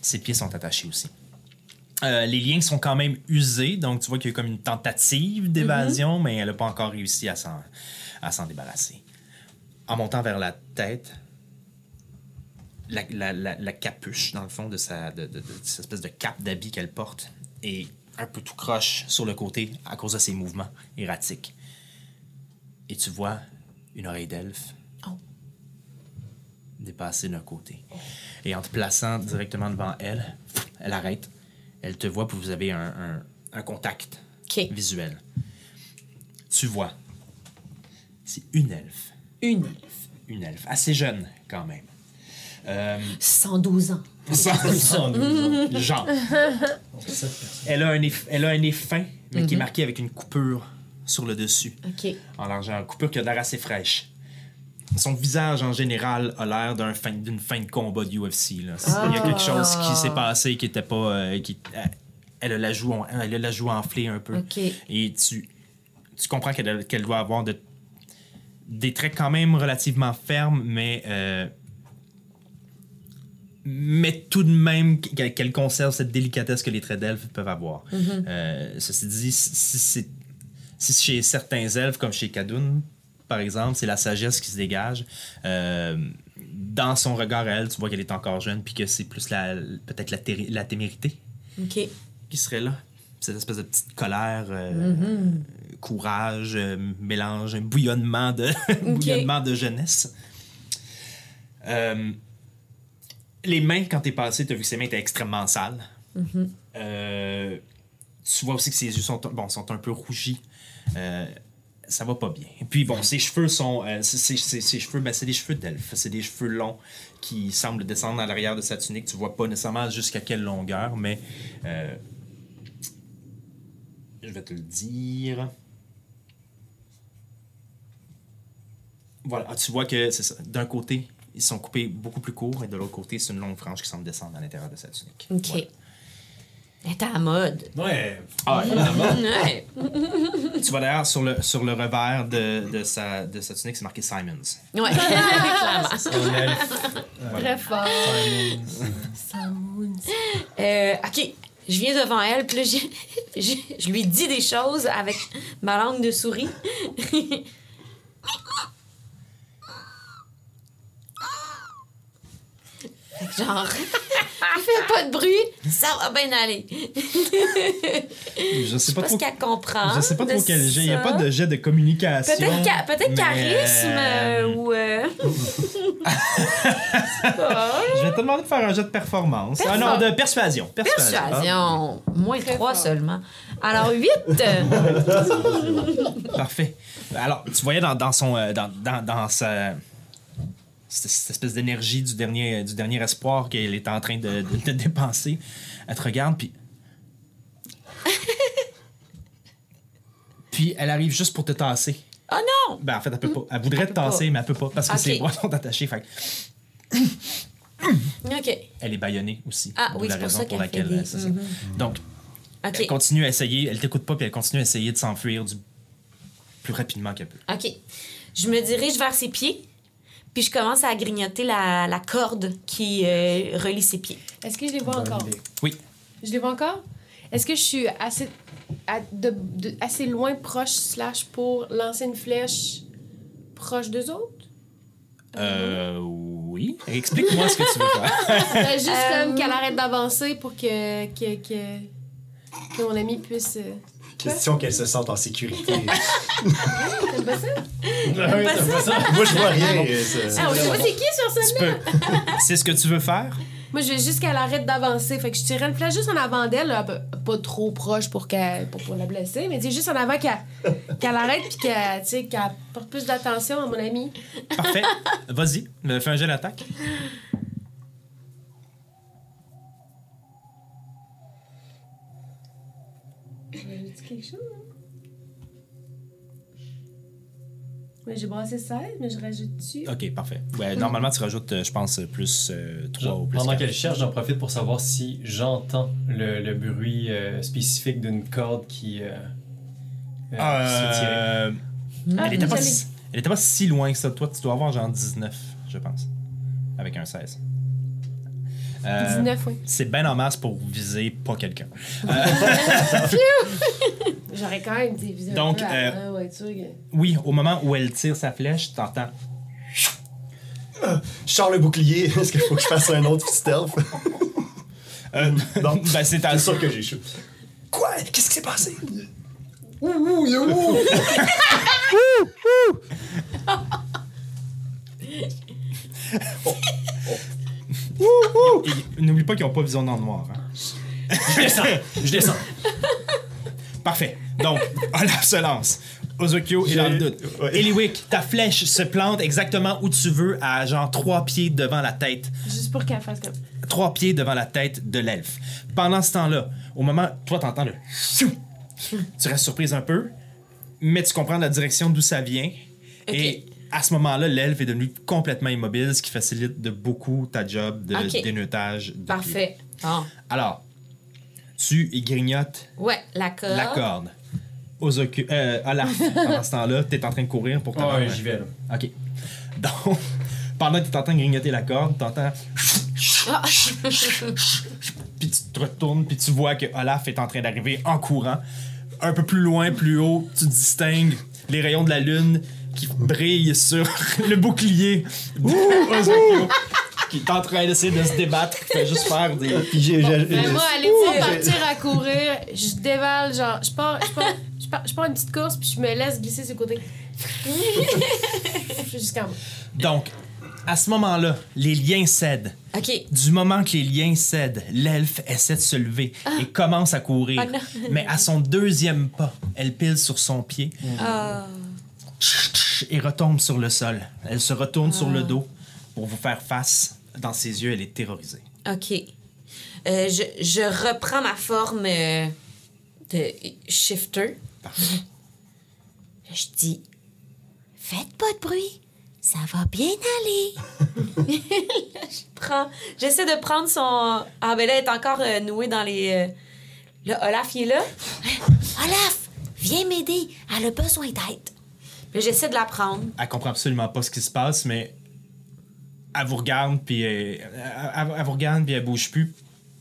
Ses pieds sont attachés aussi. Euh, les liens sont quand même usés, donc tu vois qu'il y a comme une tentative d'évasion, Mhm. mais elle n'a pas encore réussi à s'en, à s'en débarrasser. En montant vers la tête, la, la- la- la capuche, dans le fond, de, sa, de, de- de cette espèce de cape d'habit qu'elle porte est un peu tout croche sur le côté à cause de ses mouvements erratiques. Et tu vois une oreille d'elfe Dépasser d'un côté. Et en te plaçant directement devant elle, elle arrête. Elle te voit, puis vous avez un, un- un contact visuel. Tu vois, c'est une elfe. Une elfe. Une elfe, assez jeune quand même. Euh, 112 ans. genre. (laughs) Elle a un nez, elle a un nez fin, mais qui est marqué avec une coupure sur le dessus, OK. en largeur. Une coupure qui a l'air assez fraîche. Son visage, en général, a l'air d'un fin- d'une fin, de combat de UFC. là. Il y a quelque chose qui s'est passé qui était pas... euh, qui, euh, elle, a la joue, elle a la joue enflée un peu. Et tu, tu comprends qu'elle doit avoir de- des traits quand même relativement fermes, mais... euh, mais tout de même qu'elle conserve cette délicatesse que les traits d'elfes peuvent avoir. Euh, ceci dit, si, si c'est- si chez certains elfes, comme chez Kadoun, par exemple, c'est la sagesse qui se dégage, euh, dans son regard à elle, tu vois qu'elle est encore jeune, puis que c'est plus la peut-être la, la témérité qui serait là. Cette espèce de petite colère, euh, courage, euh, mélange, un bouillonnement de, (laughs) bouillonnement de jeunesse. Les mains, quand t'es passé, t'as vu que ses mains étaient extrêmement sales. Euh, tu vois aussi que ses yeux sont, bon, sont un peu rougis. Ça va pas bien. Et puis bon, ses cheveux sont. euh, ses cheveux, ben, c'est des cheveux d'elfe. C'est des cheveux longs qui semblent descendre à l'arrière de sa tunique. Tu vois pas nécessairement jusqu'à quelle longueur, mais. euh, je vais te le dire. Voilà, Ah, tu vois que c'est ça. D'un côté, ils sont coupés beaucoup plus courts et de l'autre côté, c'est une longue frange qui semble descendre à l'intérieur de sa tunique. OK. Voilà. Elle est à la mode. Ouais. Ah, évidemment. (laughs) Ouais. tu vois d'ailleurs sur le, sur le revers de, de, sa, de sa tunique, c'est marqué Simons. Ouais. (laughs) Clairement. (laughs) Un elfe. Très fort. Simons. Euh, OK. Je viens devant elle, puis là, j'ai- j'ai- je lui dis des choses avec ma langue de souris. Fait que (laughs) genre, fais pas de bruit, ça va bien aller. Je sais pas Pas trop. ce qu'elle comprend. Je sais pas trop quel jet. Il n'y a pas de jet de communication. Peut-être mais, charisme euh, ou. euh, (laughs) Je vais te demander de faire un jet de performance. Ah non, de persuasion. Persuasion. Persuasion. Moins trois seulement. Alors, huit. (laughs) Parfait. Alors, tu voyais dans, dans son. euh, dans, dans, dans sa. Cette, cette espèce d'énergie du dernier, du dernier espoir qu'elle est en train de, de- de dépenser. Elle te regarde, puis. (laughs) puis elle arrive juste pour te tasser. Oh non! Ben, en fait, elle peut pas. Elle voudrait Elle te tasser, pas. mais elle peut pas parce que Ok. ses bras sont attachés. Fait OK. elle est bâillonnée aussi. Ah oui, la pour raison ça pour laquelle. des- c'est ça. Mhm. Donc, elle continue à essayer. Elle t'écoute pas, puis elle continue à essayer de s'enfuir du plus rapidement qu'elle peut. OK. Je me dirige vers ses pieds, puis je commence à grignoter la, la corde qui euh, relie ses pieds. Est-ce que je les vois encore? Oui. Je les vois encore? Est-ce que je suis assez, à- de- de- assez loin, proche, slash, pour lancer une flèche proche d'eux autres? Euh. Oui. Explique-moi ce que tu veux faire. (laughs) Juste Euh, comme qu'elle arrête d'avancer pour que, que, que, que mon ami puisse... euh, Question qu'elle se sente en sécurité. (laughs) T'aimes pas ça? Moi, je vois rien. euh, ça- Ah, sait pas c'est qui sur peux. C'est ce que tu veux faire? (laughs) Moi, je veux juste qu'elle arrête d'avancer. Fait que je tirais une flèche juste en avant d'elle, pas- pas trop proche pour, qu'elle, pour, pour la blesser, mais juste en avant qu'elle, qu'elle arrête puis qu'elle, tu sais, qu'elle porte plus d'attention à mon ami. Parfait. Vas-y. euh, Fais un jet d'attaque. J'ai dit quelque chose, hein? Mais j'ai brassé 16, mais je rajoute dessus. Ok, parfait. Ouais, normalement, tu rajoutes, euh, je pense, plus 3 ou plus Pendant qu'elle cherche, j'en profite pour savoir si j'entends le, le bruit euh, spécifique d'une corde qui euh, euh. Euh, Ah, elle, était pas si, elle était pas si loin que ça. Toi, tu dois avoir genre 19, je pense. Avec un 16. Euh, 19, oui. C'est ben en masse pour viser pas quelqu'un. (laughs) J'aurais quand même divisé Donc, un peu euh, Oui, au moment où elle tire sa flèche, t'entends. Je sors le bouclier. (laughs) Est-ce qu'il faut que je fasse un autre stealth? (laughs) Euh, Non. ben, c'est C'est sûr que j'ai chaud. Quoi? Qu'est-ce qui s'est passé? Ouh, ouh, il y a ouh! Et N'oublie pas qu'ils n'ont pas vision dans le noir. hein. Je descends! Je descends! Parfait. Donc, (laughs) Olaf se lance. Ozokyo est J'ai- dans le doute. ouais. Eliwick, ta flèche se plante exactement où tu veux, à genre trois pieds devant la tête. Juste pour qu'elle fasse comme. Trois pieds devant la tête de l'elfe. Pendant ce temps-là, au moment, toi, t'entends le. Tu restes surprise un peu, mais tu comprends la direction d'où ça vient. Et à ce moment-là, l'elfe est devenu complètement immobile, ce qui facilite de beaucoup ta job de Ok. déneutage. de Parfait. Pied. Alors, tu y grignotes Ouais, la corde. la corde. Ozoku, euh, Olaf, (laughs) pendant ce temps-là, t'es en train de courir pour Ah t'avoir ouais, un- j'y vais là. OK. Donc, (laughs) pendant que t'es en train de grignoter la corde, t'entends... Ah. (laughs) puis tu te retournes, puis tu vois que Olaf est en train d'arriver en courant. Un peu plus loin, plus haut, tu distingues les rayons de la lune qui brillent sur (laughs) le bouclier d'Ozokyo, qui est en train d'essayer de se débattre, qui fait juste faire des... Puis j'ai. j'ai- Ben, j'ai- moi, allez-vous partir à courir, je dévale, genre, je pars, je pars, je pars, je pars une petite course, puis je me laisse glisser sur le côté. (laughs) Jusqu'en bas. Donc, à ce moment-là, les liens cèdent. OK. Du moment que les liens cèdent, l'elfe essaie de se lever et commence à courir. Ah. Mais à son deuxième pas, elle pile sur son pied Ah. Et retombe sur le sol. Elle se retourne sur Ah. le dos pour vous faire face. Dans ses yeux, elle est terrorisée. OK. Euh, je, je reprends ma forme euh, de shifter. Parfait. Je dis Faites pas de bruit, ça va bien aller. (laughs) Je prends. J'essaie de prendre son. Ah, ben là, elle est encore euh, nouée dans les. Là, Olaf, il est là. (laughs) Olaf, viens m'aider. Elle a besoin d'aide. J'essaie de la prendre. Elle comprend absolument pas ce qui se passe, mais elle vous regarde, puis elle, elle- elle vous regarde, puis elle bouge plus.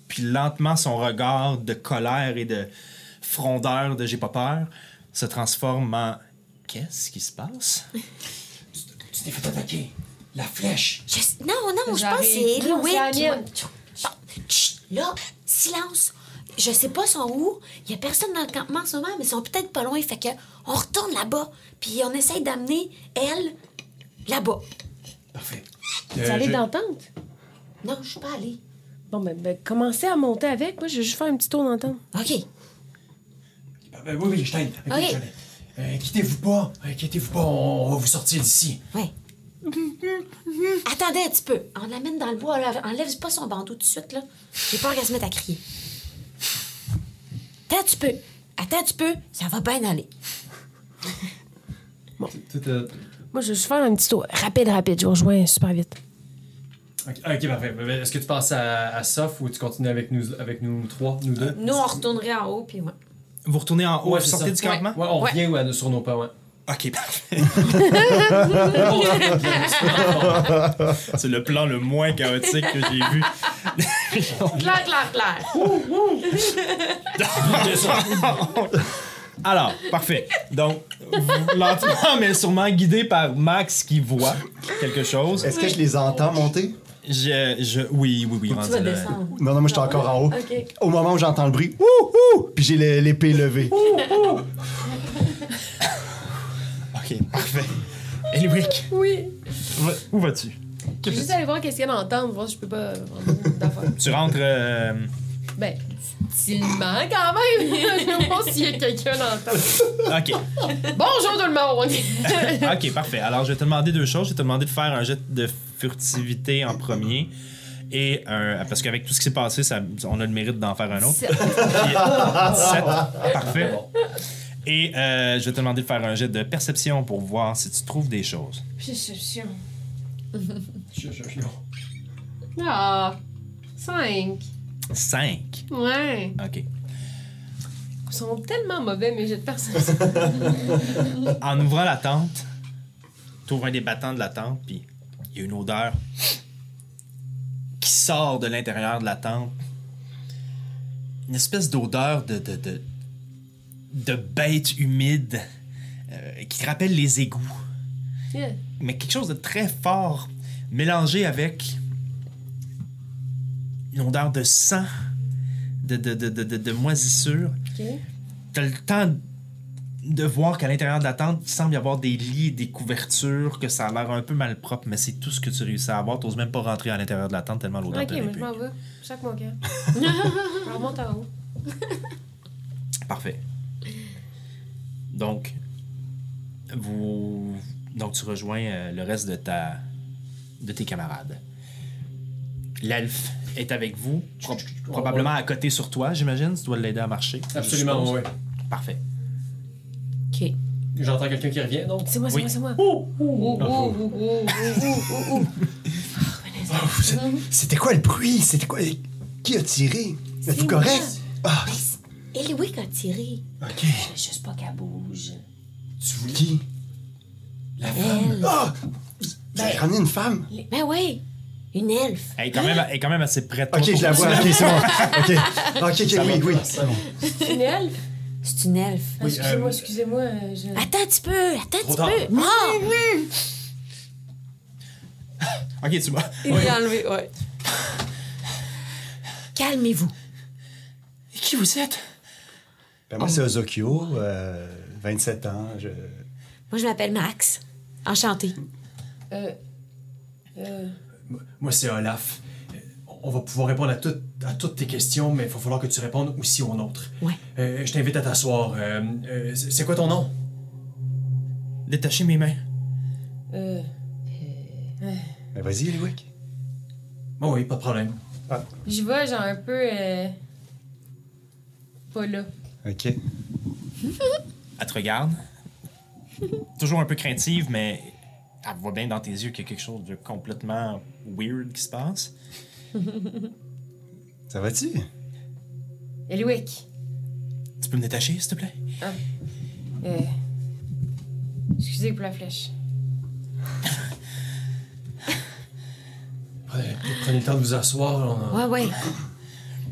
Puis lentement, son regard de colère et de frondeur de j'ai pas peur se transforme en qu'est-ce qui se passe? (laughs) Tu t'es fait attaquer. La flèche. Je- Non, non, je pense que c'est Louis qui Là, silence. Je sais pas sont où. Il y a personne dans le campement en ce moment, mais ils sont peut-être pas loin. Fait que on retourne là-bas, puis on essaye d'amener elle là-bas. Parfait. Tu Euh, es allé je- dans tente? Non, je suis pas allée. Bon, ben, ben, commencez à monter avec. Moi, je vais juste faire un petit tour dans tente. OK. Ben oui, oui, je t'aide. Ok, Ok. je t'aide. Euh, inquiétez-vous pas. Inquiétez-vous pas, on, va vous sortir d'ici. Ouais. Attendez un petit peu. On l'amène dans le bois. Là. Enlève pas son bandeau tout de suite, là. J'ai peur qu'elle se mette à crier. Attends un petit peu. Attends un petit peu. Ça va bien aller. Tout, euh, Moi, je vais juste faire un petit tour. Rapide, rapide. Je vous rejoins super vite. ok, ok, parfait. Est-ce que tu passes à, à Soph ou tu continues avec nous, avec nous trois, nous deux? Nous, on retournerait en haut, puis ouais. Vous retournez en haut, Ouais, vous sortez ça. du campement? Ouais, on Ouais. revient ouais, sur nos pas, ouais. Ok, parfait. (laughs) C'est le plan le moins chaotique que j'ai vu. (laughs) (laughs) Claire, claire, claire. (laughs) Alors, parfait. Donc, lentement, mais sûrement guidé par Max qui voit quelque chose. Est-ce que je les entends monter? Je, je, oui, oui, oui. Tu vas descendre? Non, non, moi, je suis encore en haut. Au moment où j'entends le bruit, ouh, ouh, puis j'ai le- l'épée levée. (laughs) Ok, parfait. Eliwick, Oui. où vas-tu? Je vais juste aller voir qu'est-ce qu'il y a dans le temple, voir si je peux pas d'affaires. Tu rentres. euh, Ben, subtilement quand même. (laughs) je vais voir s'il y a quelqu'un dans le temple. Ok. Bonjour tout le monde! (laughs) ok, parfait. Alors, je vais te demander deux choses. Je vais te demander de faire un jet de furtivité en premier. Et un- parce qu'avec tout ce qui s'est passé, ça, on a le mérite d'en faire un autre. Puis, sept. Parfait. Et euh, je vais te demander de faire un jet de perception pour voir si tu trouves des choses. Perception. Ah, 5. 5. Ouais. OK. Ils sont tellement mauvais, mes jets de perception. (laughs) En ouvrant la tente, tu ouvres un des battants de la tente, puis il y a une odeur qui sort de l'intérieur de la tente. Une espèce d'odeur de, de, de, de bête humide euh, qui te rappelle les égouts. Yeah. Mais quelque chose de très fort, mélangé avec une odeur de sang, de, de, de, de, de- moisissure. T'as le temps de voir qu'à l'intérieur de la tente, il semble y avoir des lits des couvertures, que ça a l'air un peu mal propre, mais c'est tout ce que tu réussis à avoir. T'oses même pas rentrer à l'intérieur de la tente tellement l'odeur Ok, mais je m'en vais. Chaque mon cœur. (laughs) Je remonte en haut. Parfait. Donc, vous... Donc, tu rejoins euh, le reste de ta... de tes camarades. L'elfe est avec vous, pro- probablement à côté sur toi, j'imagine. Tu dois l'aider à marcher. Absolument, oui. Parfait. OK. J'entends quelqu'un qui revient, donc? C'est moi, c'est Oui. moi, c'est moi. Oh, oh, oh, oh, oh, oh, oh. C'était quoi le bruit? C'était quoi? Qui a tiré? Êtes-vous correct? Ah, Eliwick a tiré. ok. Je juste pas qu'elle bouge. Qui? Elle. Ah! Vous avez ramené une femme? Ben oui. Une elfe. Elle est quand même, elle est quand même assez prête. Ok, je la vois. Ok, c'est bon. (laughs) Ok. Ok, ok, oui, oui. C'est une elfe? C'est une elfe. Ah, excusez-moi, excusez-moi. euh, je- Attends un petit peu. Attends un petit tard. peu. Ah! (laughs) Ok, tu vas. Il l'a enlevé, ouais. Calmez-vous. Qui vous êtes? Ben, moi, c'est Ozokyo, euh, 27 ans. Je... Moi, je m'appelle Max. Enchantée. Euh, euh, Moi, c'est Olaf. Euh, On va pouvoir répondre à, toutes- à toutes tes questions, mais il va falloir que tu répondes aussi aux nôtres. Ouais. Euh, je t'invite à t'asseoir. Euh, euh, c'est quoi ton nom? Détachez mes mains. euh, Ben, vas-y, Eliwick. Oh oui, pas de problème. J'y vais, genre un peu. euh, Pas là. Ok. Elle te regarde. Toujours un peu craintive, mais elle voit bien dans tes yeux qu'il y a quelque chose de complètement weird qui se passe. Ça va-tu? Eliwick. Tu peux me détacher, s'il te plaît? Euh, excusez pour la flèche. Prenez, prenez le temps de vous asseoir. a- Ouais, ouais.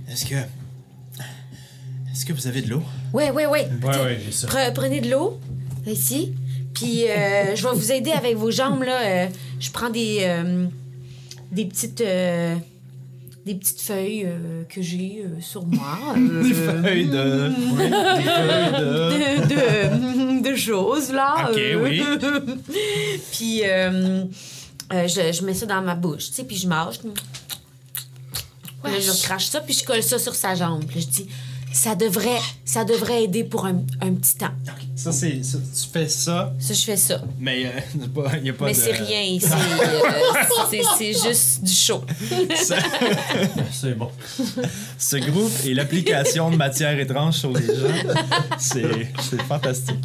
Est-ce que. Est-ce que vous avez de l'eau? Ouais, ouais, ouais. Ouais, ouais, j'ai ça. Pre- prenez de l'eau, ici. Puis euh, je vais vous aider avec vos jambes, là. Euh, je prends des, euh, des petites... des petites feuilles que j'ai sur moi. (laughs) Des feuilles de. Des feuilles de. de, de, de choses, là. Ok, oui. (laughs) puis je, je mets ça dans ma bouche, tu sais, puis je mange. Puis là, je crache ça, puis je colle ça sur sa jambe. Puis je dis, ça devrait, ça devrait aider pour un, un petit temps. Ça, c'est. ça, Tu fais ça, Ça, je fais ça. mais (laughs) il n'y a pas Mais de. c'est rien, c'est (laughs) euh, c'est- c'est juste du show. (laughs) C'est bon. Ce groupe et l'application de matière étrange sur les gens, c'est c'est fantastique.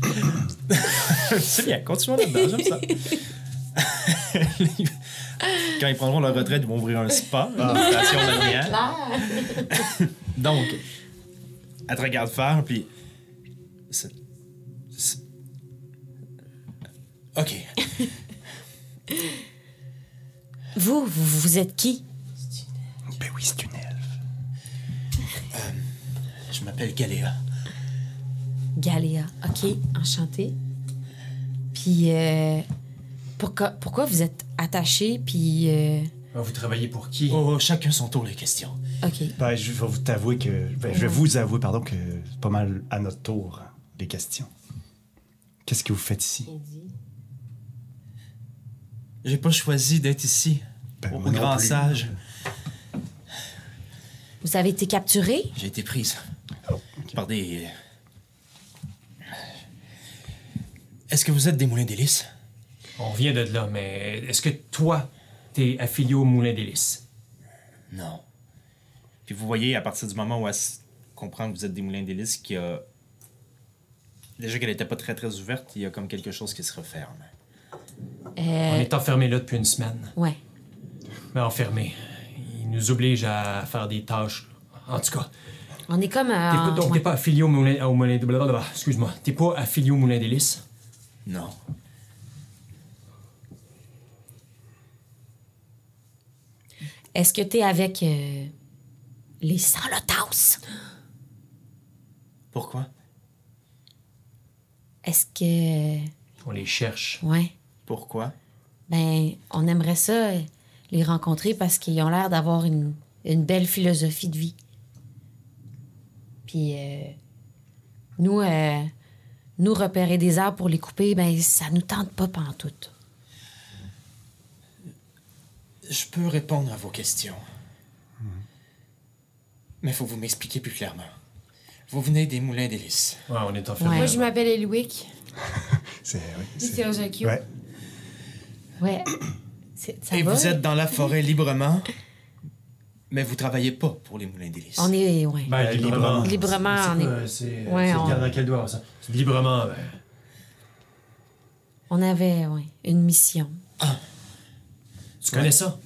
c'est bien, continuons là-dedans, j'aime ça. Quand ils prendront leur retraite, ils vont ouvrir un spa, une station balnéaire. Donc, elle te regarde faire, puis. c'est- c'est- Ok. Vous, vous, vous êtes qui? Ben oui, c'est une elfe. Je m'appelle Galéa. Galéa. OK, enchantée. Puis, euh, pourquoi, pourquoi vous êtes attaché, puis... euh, Vous travaillez pour qui? Oh, chacun son tour, les questions. OK. Ben, je vais vous t'avouer que. Ben, je vais vous avouer, pardon, que c'est pas mal à notre tour, hein, les questions. Qu'est-ce que vous faites ici? J'ai pas choisi d'être ici. Ben, au moi non grand plus. sage. Vous avez été capturé? J'ai été prise par des. Est-ce que vous êtes des moulins d'hélice? On vient de là, mais est-ce que toi, t'es affilié au Moulin d'Hélice? Non. Puis vous voyez, à partir du moment où elle comprend que vous êtes des moulins d'hélice, qu'il y a. Déjà qu'elle était pas très très ouverte, il y a comme quelque chose qui se referme. On est enfermé là depuis une semaine. ouais. Mais enfermé. Il nous oblige à faire des tâches. En tout cas, On est comme... t'es euh, pas, donc ouais. t'es pas affilié au Moulin, au moulin blablabla. Excuse-moi. T'es pas affilié au Moulin d'Hélice? Non. Est-ce que t'es avec euh, les Salotaus? Pourquoi? Est-ce que... On les cherche. Ouais. Pourquoi? Ben, on aimerait ça, euh, les rencontrer parce qu'ils ont l'air d'avoir une, une belle philosophie de vie. Puis, euh, nous, euh, nous repérer des arbres pour les couper, ben, ça nous tente pas pantoute. Je peux répondre à vos questions. Mais faut vous m'expliquer plus clairement. Vous venez des moulins d'hélice. Ouais, on est enfermé. Ouais. Moi, je m'appelle Elwick. (laughs) C'est. Oui, C'est. Ouais. Ouais. C'est- Ça Et va? vous êtes dans la forêt librement, mais vous travaillez pas pour les moulins d'hélice. On est... Ouais. Ben, librement. Librement, C'est on est- C'est Ouais, c'est on- dans quel doigt, ça? C'est Librement, ben. On avait, ouais, une mission. Tu connais ça?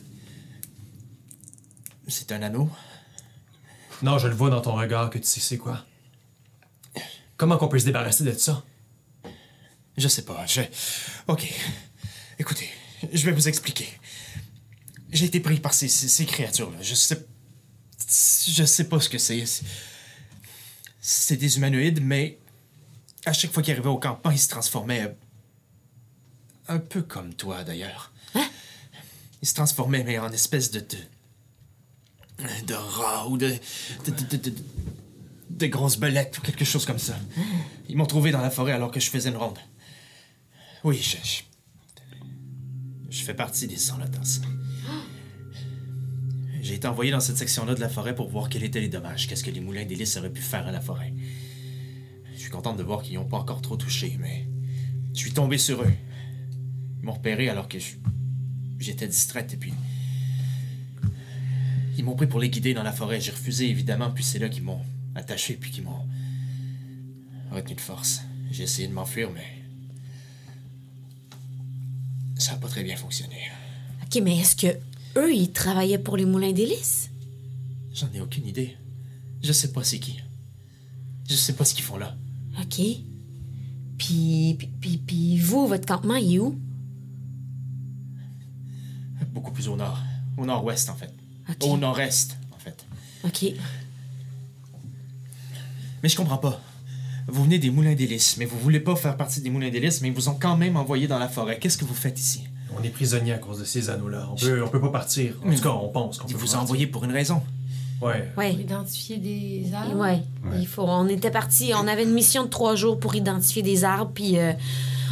C'est un anneau. Non, je le vois dans ton regard que tu sais c'est quoi. Comment qu'on peut se débarrasser de ça? Je sais pas. Je. Ok. Écoutez, je vais vous expliquer. J'ai été pris par ces, ces, ces créatures-là. Je sais. Je sais pas ce que c'est. C'est des humanoïdes, mais à chaque fois qu'ils arrivaient au campement, ils se transformaient. euh, Un peu comme toi, d'ailleurs. Ils se transformaient, mais en espèce de. de, de rats ou de. de, de, de- de- grosses belettes ou quelque chose comme ça. Ils m'ont trouvé dans la forêt alors que je faisais une ronde. Oui, je. Je, fais partie des sans-lotas. J'ai été envoyé dans cette section-là de la forêt pour voir quels étaient les dommages, qu'est-ce que les moulins d'hélice auraient pu faire à la forêt. Je suis contente de voir qu'ils n'ont pas encore trop touché, mais je suis tombé sur eux. Ils m'ont repéré alors que je- j'étais distraite et puis. Ils m'ont pris pour les guider dans la forêt. J'ai refusé évidemment, puis c'est là qu'ils m'ont attaché puis qu'ils m'ont retenu de force. J'ai essayé de m'enfuir, mais ça n'a pas très bien fonctionné. OK, mais est-ce que eux, ils travaillaient pour les moulins d'hélice? J'en ai aucune idée. Je sais pas c'est qui. Je sais pas ce qu'ils font là. OK. Puis, puis, puis, puis vous, votre campement, il est où? Beaucoup plus au nord. Au nord-ouest, en fait. Au nord-est, en fait. OK. Mais je comprends pas. Vous venez des moulins d'hélice, mais vous voulez pas faire partie des moulins d'hélice, mais ils vous ont quand même envoyé dans la forêt. Qu'est-ce que vous faites ici? On est prisonnier à cause de ces anneaux-là. On peut, on peut pas partir. En tout cas, on pense qu'on Ils peut vous pas ont envoyé pour une raison. Ouais. Pour Ouais. identifier des arbres? Ouais. Il faut, on était partis, on avait une mission de trois jours pour identifier des arbres, puis euh,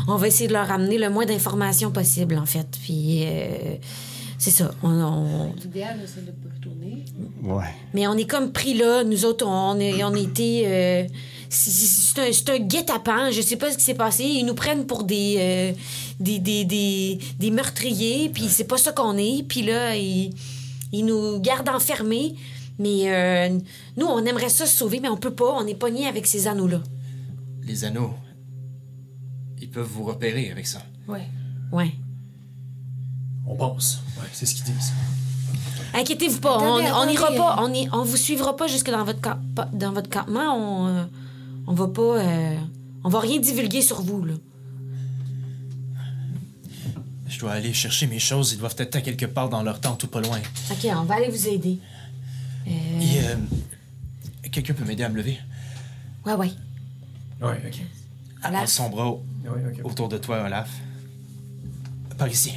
on va essayer de leur amener le moins d'informations possible, en fait. Puis euh, c'est ça. On, on- L'idéal, c'est de pas retourner. Ouais. mais on est comme pris là. Nous autres, on, est, on était. euh, c'est- un, c'est un guet-apens. Je sais pas ce qui s'est passé. Ils nous prennent pour des, euh, des, des, des, des meurtriers, puis c'est pas ça qu'on est. Puis là, ils, ils nous gardent enfermés. Mais euh, nous, on aimerait ça se sauver, mais on peut pas. On est pognés avec ces anneaux-là. Les anneaux, ils peuvent vous repérer avec ça. Ouais. Ouais. On pense. Ouais, c'est ce qu'ils disent. Inquiétez-vous pas, on Attendez, on n'ira pas, on, y- on vous suivra pas jusque dans votre, dans votre campement. On, euh, on va pas, euh, on va rien divulguer sur vous là. Je dois aller chercher mes choses. Ils doivent être à quelque part dans leur tente ou pas loin. Ok, on va aller vous aider. Et, euh, quelqu'un peut m'aider à me lever? Ouais, ouais. Ouais, ok. Avance son bras Ouais, ok. autour de toi, Olaf. Par ici.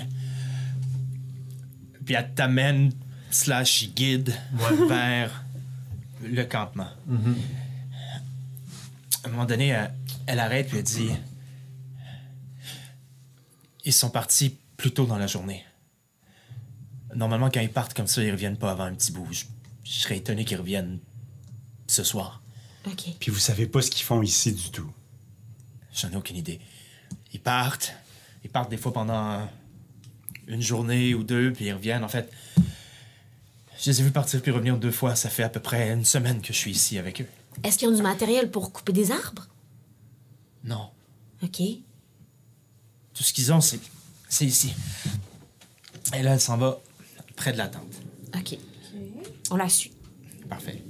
Puis elle t'amène, slash guide, (laughs) vers le campement. À un moment donné, elle, elle arrête puis elle dit Ils sont partis plus tôt dans la journée. Normalement, quand ils partent comme ça, ils reviennent pas avant un petit bout. Je, je serais étonné qu'ils reviennent ce soir. Ok. Puis vous savez pas ce qu'ils font ici du tout. J'en ai aucune idée. Ils partent. Ils partent des fois pendant une journée ou deux, puis ils reviennent. En fait, je les ai vus partir puis revenir deux fois. Ça fait à peu près une semaine que je suis ici avec eux. Est-ce qu'ils ont du matériel pour couper des arbres? Non. Ok. Tout ce qu'ils ont, c'est, c'est ici. Et là, elle s'en va près de la tente. Ok. On la suit. Parfait.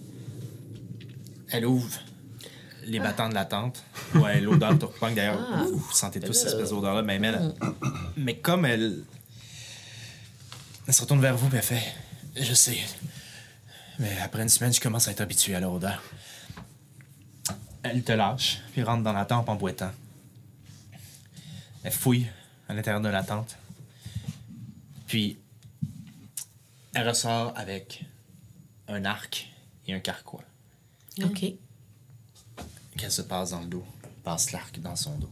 Elle ouvre les battants de la tente. Ouais, l'odeur repogne d'ailleurs. Ouh, Vous sentez tous cette espèce d'odeur-là, même elle. Mais comme elle. Elle se retourne vers vous elle fait Je sais. Mais après une semaine, je commence à être habitué à leur odeur. Elle te lâche, puis rentre dans la tente en boitant. Elle fouille à l'intérieur de la tente. Puis, elle ressort avec un arc et un carquois Ok. qu'elle se passe dans le dos. Passe l'arc dans son dos.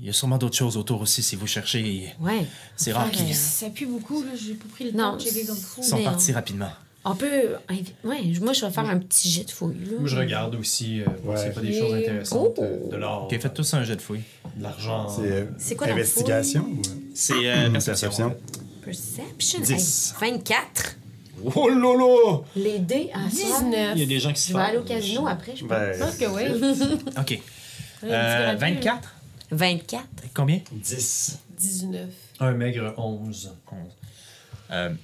Il y a sûrement d'autres choses autour aussi si vous cherchez. Ouais. C'est rare Ouais, qu'ils Ça pue beaucoup, là. J'ai pas pris le Non, temps de checker comme fou. sont partis on- rapidement. On peut. Ouais, moi je vais faire un petit jet de fouille là. Moi, je regarde aussi euh, n'y a pas des Ouais. choses intéressantes. Oh. euh, de l'or, Ok, faites tous un jet de fouille. de l'argent. C'est euh, C'est quoi la investigation ou C'est euh, perception? perception. Perception. Perception. 10. Hey, 24. Oh lolo! Les dés à ça. 19. Il y a des gens qui se Je vais aller au casino après, je pense. Ben, Je pense que oui. Ok. Ouais, Euh, un petit 24? 24. Combien? 10. 19. Un maigre 11. Euh,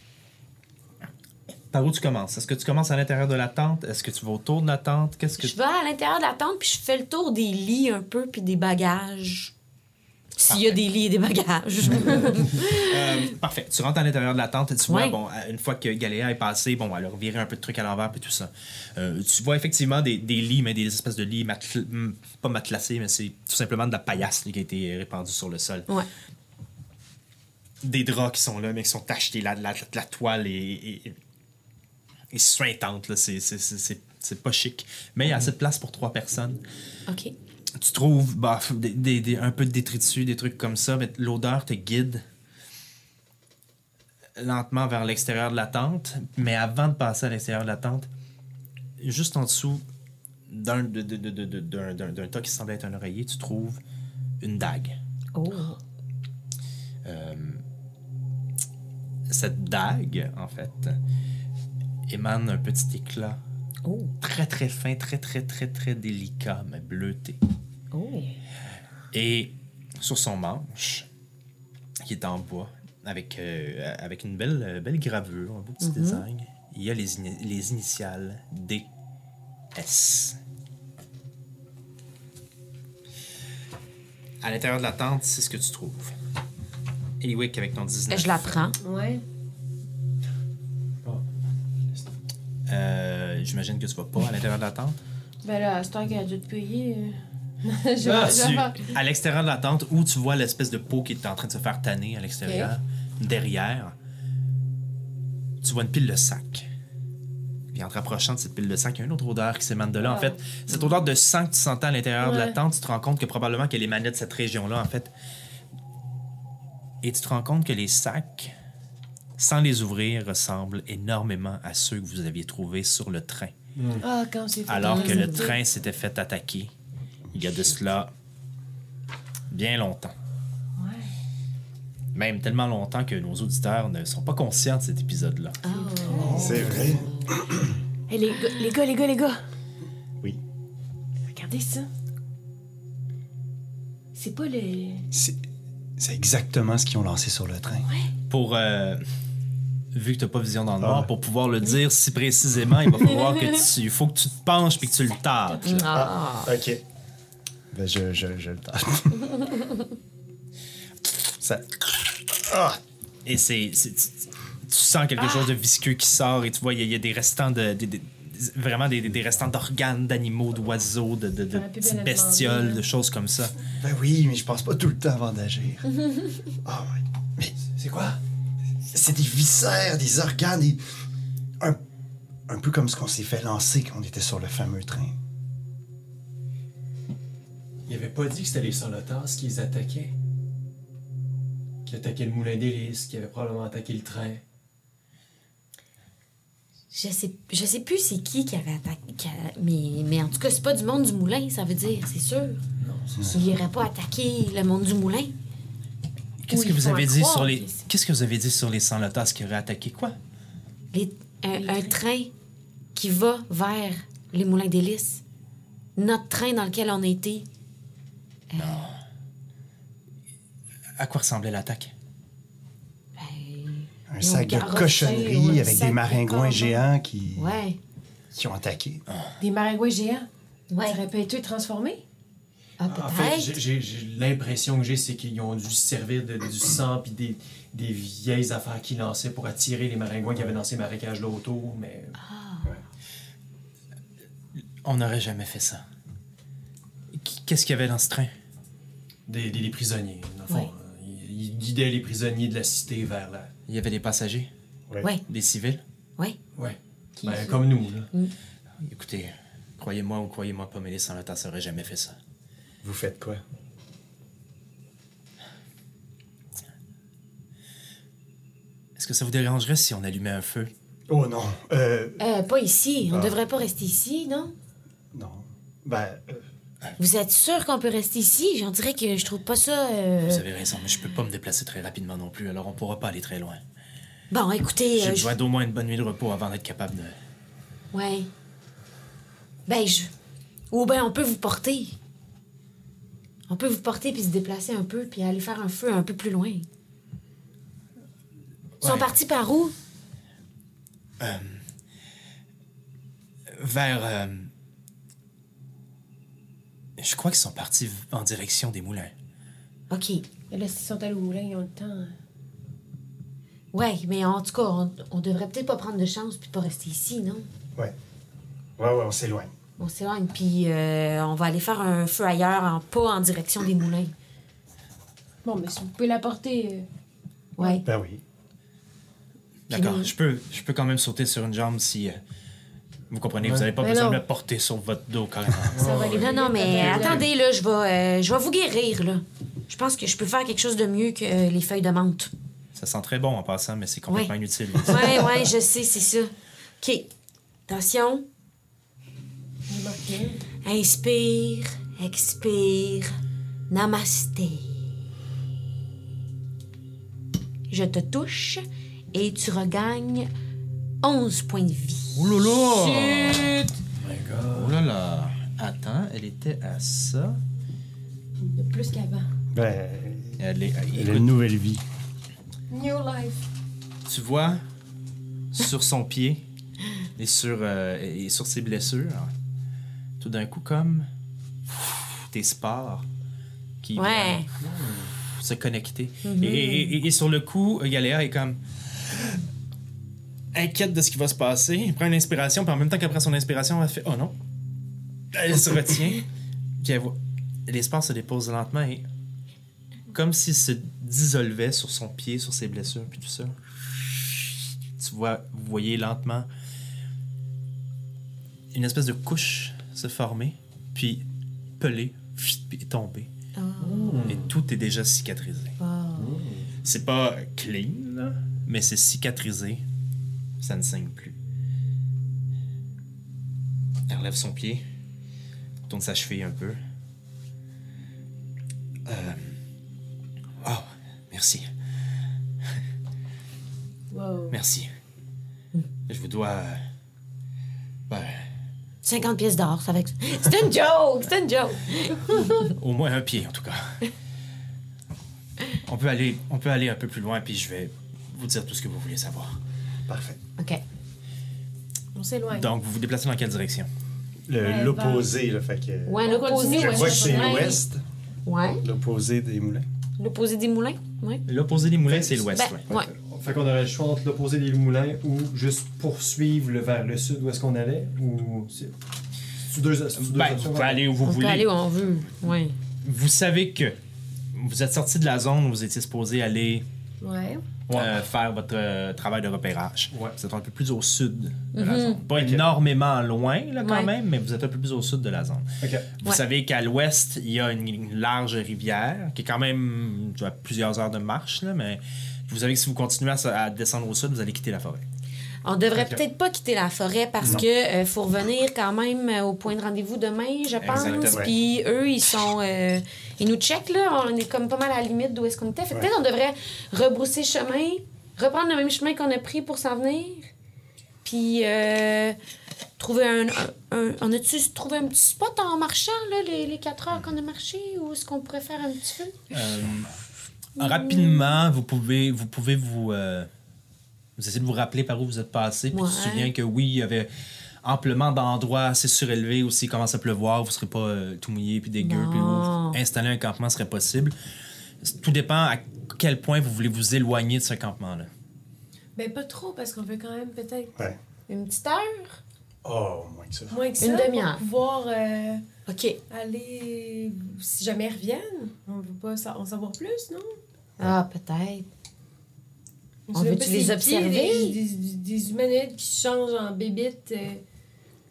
par où tu commences? Est-ce que tu commences à l'intérieur de la tente? Est-ce que tu vas autour de la tente? Qu'est-ce que Je vais à l'intérieur de la tente puis je fais le tour des lits un peu puis des bagages. S'il y a des lits et des bagages. (laughs) Euh, parfait. Tu rentres à l'intérieur de la tente et tu vois, bon, euh, une fois que Galéa est passée, bon, elle a reviré un peu de trucs à l'envers et tout ça. Euh, tu vois effectivement des, des lits, mais des espèces de lits hmm, pas matelassés, mais c'est tout simplement de la paillasse qui a été répandue sur le sol. ouais. Des draps qui sont là, mais qui sont tachetés. La, la, la toile est, est, est suintante. là. C'est- c'est- c'est c'est- c'est pas chic. Mais il y a assez de place pour trois personnes. OK. Tu trouves bah, des, des- des- un peu de détritus, des trucs comme ça, mais l'odeur te guide lentement vers l'extérieur de la tente. Mais avant de passer à l'extérieur de la tente, juste en dessous d'un de- de- de- de- de- d'un- d'un- d'un tas qui semble être un oreiller, tu trouves une dague. Oh. Euh, cette dague, en fait, émane un petit éclat Oh. très très fin, très très très très délicat, mais bleuté. Oh. Et sur son manche, qui est en bois, avec, euh, avec une belle, euh, belle gravure, un beau petit design, il y a les, ini- les initiales DS. À l'intérieur de la tente, c'est ce que tu trouves. Eliwick avec ton 19. Je la prends. Ouais. Euh, J'imagine que tu vas pas à l'intérieur de la tente? Ben là, à ce temps qu'elle a dû te payer. (laughs) je Ah, Tu- à l'extérieur de la tente, où tu vois l'espèce de peau qui est en train de se faire tanner à l'extérieur, derrière, tu vois une pile de sacs. Puis en te rapprochant de cette pile de sacs, il y a une autre odeur qui s'émane de là. En fait, cette odeur de sang que tu sentais à l'intérieur de la tente, tu te rends compte que probablement qu'elle émanait de cette région-là, en fait. Et tu te rends compte que les sacs sans les ouvrir, ressemblent énormément à ceux que vous aviez trouvés sur le train, Ah, quand fait. alors que le train s'était fait attaquer il y a de cela bien longtemps. Même tellement longtemps que nos auditeurs ne sont pas conscients de cet épisode-là. C'est vrai. (coughs) Hey, les, gars, les gars, les gars, les gars. Oui. Regardez ça. C'est pas le. C'est c'est exactement ce qu'ils ont lancé sur le train. Pour. euh, vu que tu n'as pas vision dans le noir, Ah. pour pouvoir le dire si précisément, il va falloir que (laughs) tu. Il faut que tu te penches puis que tu le tâtes. là. Ah. OK. Ben, je, je, je le tâche. (laughs) Ça... Ah! Et c'est. c'est- tu, tu sens quelque chose de visqueux qui sort et tu vois, il y, a- il y a des restants de. des- des- vraiment des, des- des restants d'organes, d'animaux, d'oiseaux, de, de, de J'aurais pu bien petites le bestioles, demander, de choses comme ça. Ben oui, mais je pense pas tout le temps avant d'agir. (laughs) Ah ouais. Mais C'est quoi? c'est des viscères, des organes, des... Un, un peu comme ce qu'on s'est fait lancer quand on était sur le fameux train. Il avait pas dit que c'était les Solotas qui les attaquaient. Qui attaquaient le moulin d'hélice, qui avait probablement attaqué le train. Je sais, je sais plus c'est qui qui avait attaqué. qui a- mais, mais en tout cas, c'est pas du monde du moulin, ça veut dire, c'est sûr. Non, c'est. Il irait pas attaquer le monde du moulin. Qu'est-ce que vous avez dit croire sur les. Qu'est-ce que vous avez dit sur les sans-lotas qui auraient attaqué quoi? Les- un, un train qui va vers les moulins d'hélice. Notre train dans lequel on a été. À quoi ressemblait l'attaque? Ben, Un sac de cochonneries avec des de maringouins géants qui, ouais. qui ont attaqué. Des maringouins géants? Ouais. Ça aurait pas été transformé? Ah, En fait, j'ai- peut-être. j'ai j'ai l'impression que j'ai, c'est qu'ils ont dû se servir de, du sang puis des, des vieilles affaires qu'ils lançaient pour attirer les maringouins qui avaient dans ces marécages là autour, mais... On n'aurait jamais fait ça. Qu'est-ce qu'il y avait dans ce train? Des, des, des prisonniers, dans le fond. Ouais. Euh, Ils, ils guidaient les prisonniers de la cité vers la... Il y avait des passagers? Ouais, Des civils? ouais. Ouais. Ben, comme nous, là. Écoutez, croyez-moi ou croyez-moi pas, mais les sans-lotas n'auraient jamais fait ça. Vous faites quoi? Est-ce que ça vous dérangerait si on allumait un feu? Oh non. Euh, Euh, pas ici. On Ah. devrait pas rester ici, non? non. Ben, euh, Vous êtes sûr qu'on peut rester ici? J'en dirais que je trouve pas ça. euh, Vous avez raison, mais je peux pas me déplacer très rapidement non plus, alors on pourra pas aller très loin. Bon, écoutez. J'ai euh, besoin d'au moins une bonne nuit de repos avant d'être capable de. Ouais. Ben, je. Ou ben, on peut vous porter. On peut vous porter puis se déplacer un peu puis aller faire un feu un peu plus loin. Ils sont partis par où? Vers. Je crois qu'ils sont partis en direction des moulins. OK. Et là, s'ils sont allés au moulin, ils ont le temps. Ouais, mais en tout cas, on, on devrait peut-être pas prendre de chance puis pas rester ici, non? ouais. Ouais, ouais, on s'éloigne. On s'éloigne puis euh, on va aller faire un feu ailleurs, en, pas en direction des moulins. Bon, mais si vous pouvez l'apporter. euh, Ouais. Ben oui. D'accord, je peux, je peux quand même sauter sur une jambe si. euh, vous comprenez, vous n'avez pas Mais besoin non. de me porter sur votre dos carrément. Ça va aller Non, non, mais le- attendez, là, je vais, euh, je vais vous guérir, là. Je pense que je peux faire quelque chose de mieux que euh, les feuilles de menthe. Ça sent très bon en passant, mais c'est complètement Ouais. inutile. Ouais, ouais, je sais, c'est ça. OK. Attention. Inspire, expire. Namasté. Je te touche et tu regagnes 11 points de vie. Oh là là! Chut! My God. Oh là là! Attends, elle était à ça. De plus qu'avant. Ben, Elle est. elle a une nouvelle vie. New life. tu vois, sur son pied et sur, euh, et sur ses blessures, tout d'un coup, comme des spores qui Ouais. viennent se connecter. et, et- et- et sur le coup, Galéa est comme inquiète de ce qui va se passer. Elle prend une inspiration, puis en même temps qu'elle prend son inspiration, elle fait Oh non! Elle se retient, puis elle voit. Les spores se déposent lentement et comme s'il se dissolvait sur son pied, sur ses blessures, puis tout ça. Tu vois, vous voyez lentement une espèce de couche se former, puis peler, puis tomber. Et tout est déjà cicatrisé. C'est pas clean, mais c'est cicatrisé. Ça ne saigne plus. Elle relève son pied, tourne sa cheville un peu. Euh... Oh, merci. Wow. Merci. Je vous dois. euh, ben, 50 pièces d'or, ça que... C'est une joke! C'est une joke! (laughs) au moins un pied, en tout cas. On peut aller, on peut aller un peu plus loin, puis je vais vous dire tout ce que vous voulez savoir. Parfait. OK. On s'éloigne. Donc, vous vous déplacez dans quelle direction? Le- Ouais, L'opposé, là, fait que. Ouais, On l'opposé. continue, Je ouais, vois que c'est l'ouest, Ouais. l'opposé des moulins. L'opposé des moulins. Ouais. L'opposé des moulins, c'est l'ouest, Ben, ouais. ouais. Fait qu'on aurait le choix entre l'opposé des moulins ou juste poursuivre le vers le sud où est-ce qu'on allait ou c'est c'est deux, c'est deux Ben, options, vous pouvez aller où vous On voulez. peut aller où on veut. Ouais. Vous savez que vous êtes sorti de la zone où vous étiez supposé aller Ouais. Euh, faire votre euh, travail de repérage. Ouais. Vous êtes un peu plus au sud de la zone. Pas énormément loin, là, quand Ouais. même, mais vous êtes un peu plus au sud de la zone. Vous Ouais. savez qu'à l'ouest, il y a une, une large rivière qui est quand même tu vois, plusieurs heures de marche, là, mais vous savez que si vous continuez à, à descendre au sud, vous allez quitter la forêt. On devrait peut-être pas quitter la forêt parce que euh, faut revenir quand même euh, au point de rendez-vous demain, je pense. Puis eux, ils sont. euh, ils nous checkent, là. On est comme pas mal à la limite d'où est-ce qu'on était. Fait peut-être on devrait rebrousser chemin, reprendre le même chemin qu'on a pris pour s'en venir. Puis euh, trouver un, un- un- On a-tu trouvé un petit spot en marchant, là, les, les quatre heures qu'on a marché? Ou est-ce qu'on pourrait faire un petit feu? Rapidement, vous pouvez vous, pouvez vous, vous essayez de vous rappeler par où vous êtes passé. Puis tu te Ouais. souviens que oui, il y avait amplement d'endroits assez surélevés où s'il commence à pleuvoir, vous ne serez pas euh, tout mouillé puis dégueu. Puis installer un campement serait possible. Tout dépend à quel point vous voulez vous éloigner de ce campement-là. Ben, pas trop, parce qu'on veut quand même peut-être Ouais. Une petite heure? Oh, moins que ça. moins que ça. Une demi-heure. Pour pouvoir euh, OK. aller. Si jamais ils reviennent, on veut pas en savoir plus, non? Ah, peut-être. On veut-tu pas les c'est qui, observer? Des, des, des humanoïdes qui se changent en bébites euh,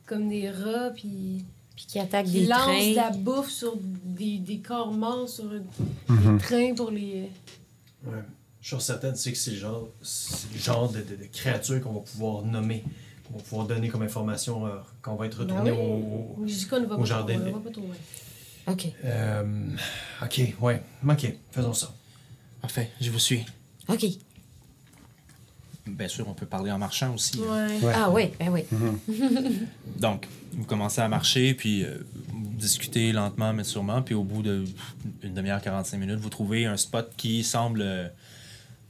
comme des rats, puis Puis qui attaque qui des lancent trains. de la bouffe sur des, des corps morts sur des Mhm. trains pour les. Ouais. Je suis certain, tu sais que c'est le genre, c'est le genre de, de- de créature qu'on va pouvoir nommer, qu'on va pouvoir donner comme information euh, quand on va être retourné Ben oui. au, au- qu'on va jardin. trop, on va pas trop loin. OK. Euh, ok, ouais. Ok, faisons ça. Parfait, je vous suis. OK. Bien sûr, on peut parler en marchant aussi. Ouais. Ouais. Ah oui, ben oui. (laughs) Donc, vous commencez à marcher, puis euh, vous discutez lentement, mais sûrement, puis au bout d'une demi-heure, 45 minutes, vous trouvez un spot qui semble euh,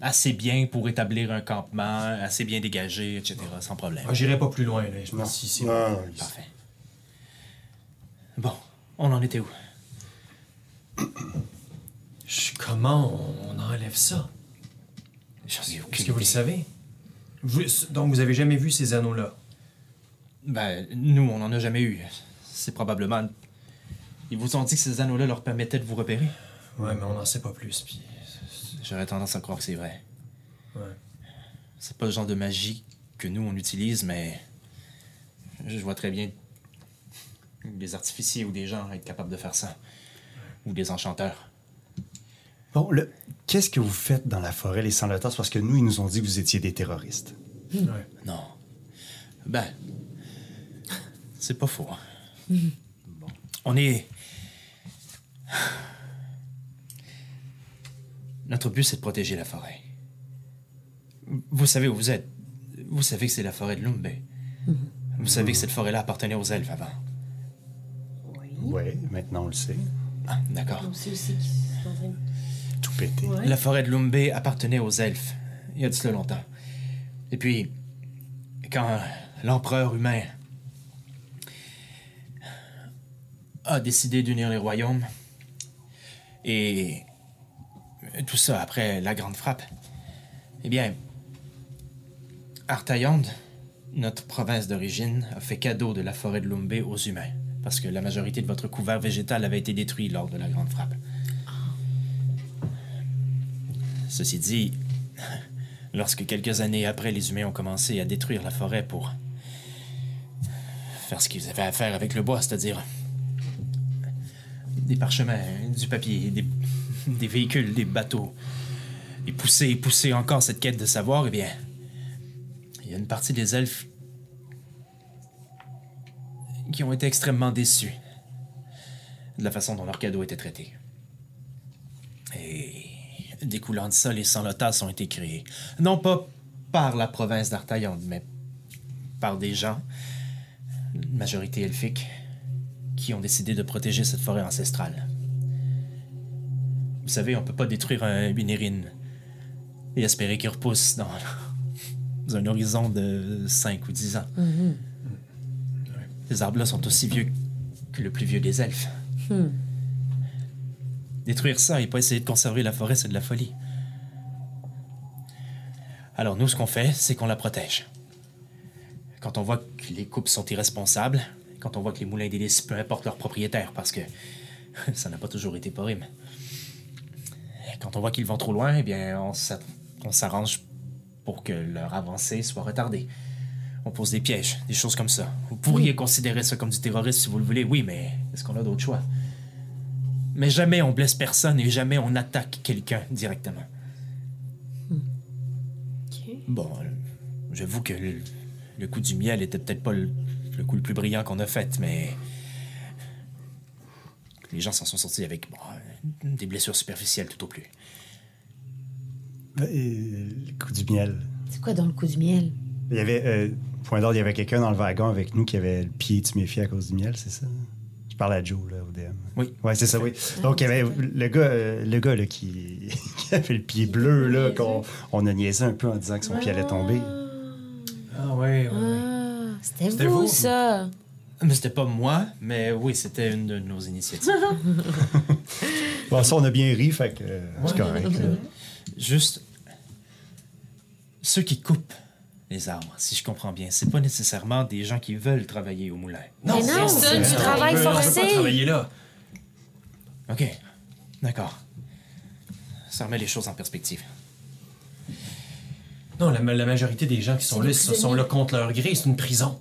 assez bien pour établir un campement, assez bien dégagé, etc., sans problème. Ah, J'irai pas plus loin, là. Je pense ici. Parfait. Bon, on en était où? Je- Comment on enlève ça? Est-ce que vous le savez? Vous- donc, vous avez jamais vu ces anneaux-là? Ben, nous, on n'en a jamais eu. C'est probablement... Ils vous ont dit que ces anneaux-là leur permettaient de vous repérer? Ouais, mais on n'en sait pas plus. Puis... J'aurais tendance à croire que c'est vrai. Ouais. C'est pas le genre de magie que nous, on utilise, mais je vois très bien des artificiers ou des gens être capables de faire ça. Ou des enchanteurs. Bon, le... qu'est-ce que vous faites dans la forêt, les sans-le-tas? Parce que nous, ils nous ont dit que vous étiez des terroristes. Ouais. Non. Ben, c'est pas faux. hein. Bon. On est... Notre but, c'est de protéger la forêt. Vous savez où vous êtes. Vous savez que c'est la forêt de Lumbé. Vous savez que cette forêt-là appartenait aux elfes avant. Oui, maintenant on le sait. Ah, d'accord. On sait aussi qu'ils sont en train de. Tout pété. Ouais. La forêt de Lumbé appartenait aux elfes, il y a de cela longtemps. Et puis, quand l'empereur humain a décidé d'unir les royaumes, et tout ça après la Grande Frappe, eh bien, Artayand, notre province d'origine, a fait cadeau de la forêt de Lumbé aux humains, parce que la majorité de votre couvert végétal avait été détruit lors de la Grande Frappe. Ceci dit, (laughs) lorsque quelques années après, les humains ont commencé à détruire la forêt pour faire ce qu'ils avaient à faire avec le bois, c'est-à-dire des parchemins, du papier, (laughs) des, véhicules, des bateaux, et pousser et pousser encore cette quête de savoir, eh bien, il y a une partie des elfes qui ont été extrêmement déçus de la façon dont leur cadeau était traité. Et découlant de ça, les sans-lotas ont été créés. Non pas par la province d'Artaillon, mais par des gens, une majorité elfique, qui ont décidé de protéger cette forêt ancestrale. Vous savez, on peut pas détruire un binérine et espérer qu'il repousse dans, dans (laughs) un horizon de 5 ou 10 ans. Ces arbres-là sont aussi vieux que le plus vieux des elfes. Détruire ça et pas essayer de conserver la forêt, c'est de la folie. Alors nous, ce qu'on fait, c'est qu'on la protège. Quand on voit que les coupes sont irresponsables, quand on voit que les moulins délices, peu importe leur propriétaire, parce que (laughs) ça n'a pas toujours été pour rime. Quand on voit qu'ils vont trop loin, eh bien, on s'arrange pour que leur avancée soit retardée. On pose des pièges, des choses comme ça. Vous pourriez considérer ça comme du terrorisme si vous le voulez, oui, mais est-ce qu'on a d'autres choix? Mais jamais on blesse personne et jamais on attaque quelqu'un directement. Bon, euh, j'avoue que le, le coup du miel était peut-être pas le, le coup le plus brillant qu'on a fait, mais les gens s'en sont sortis avec bon, euh, des blessures superficielles tout au plus. Et le coup du miel? C'est quoi dans le coup du miel? Il y avait, euh, point d'ordre, il y avait quelqu'un dans le wagon avec nous qui avait le pied tuméfié à cause du miel, c'est ça? Parle à Joe, là, au DM. Oui. Ouais, c'est ça, oui. Donc, il y avait le gars, euh, le gars là, qui, (laughs) qui avait le pied bleu, là, qu'on on a niaisé un peu en disant que son pied allait tomber. Ah ouais, ouais. Ah, c'était C'était vous, vous. ça. Mais c'était pas moi, mais oui, c'était une de nos initiatives. (laughs) Bon, ça, on a bien ri, fait que euh, c'est correct. là. Juste, ceux qui coupent les arbres, si je comprends bien, c'est pas nécessairement des gens qui veulent travailler au moulin. Mais non, c'est du travail peut- On peut forcé. pas travailler là. Ok, d'accord. Ça remet les choses en perspective. Non, la, la majorité des gens qui sont là sont, sont là contre leur gré. C'est une prison.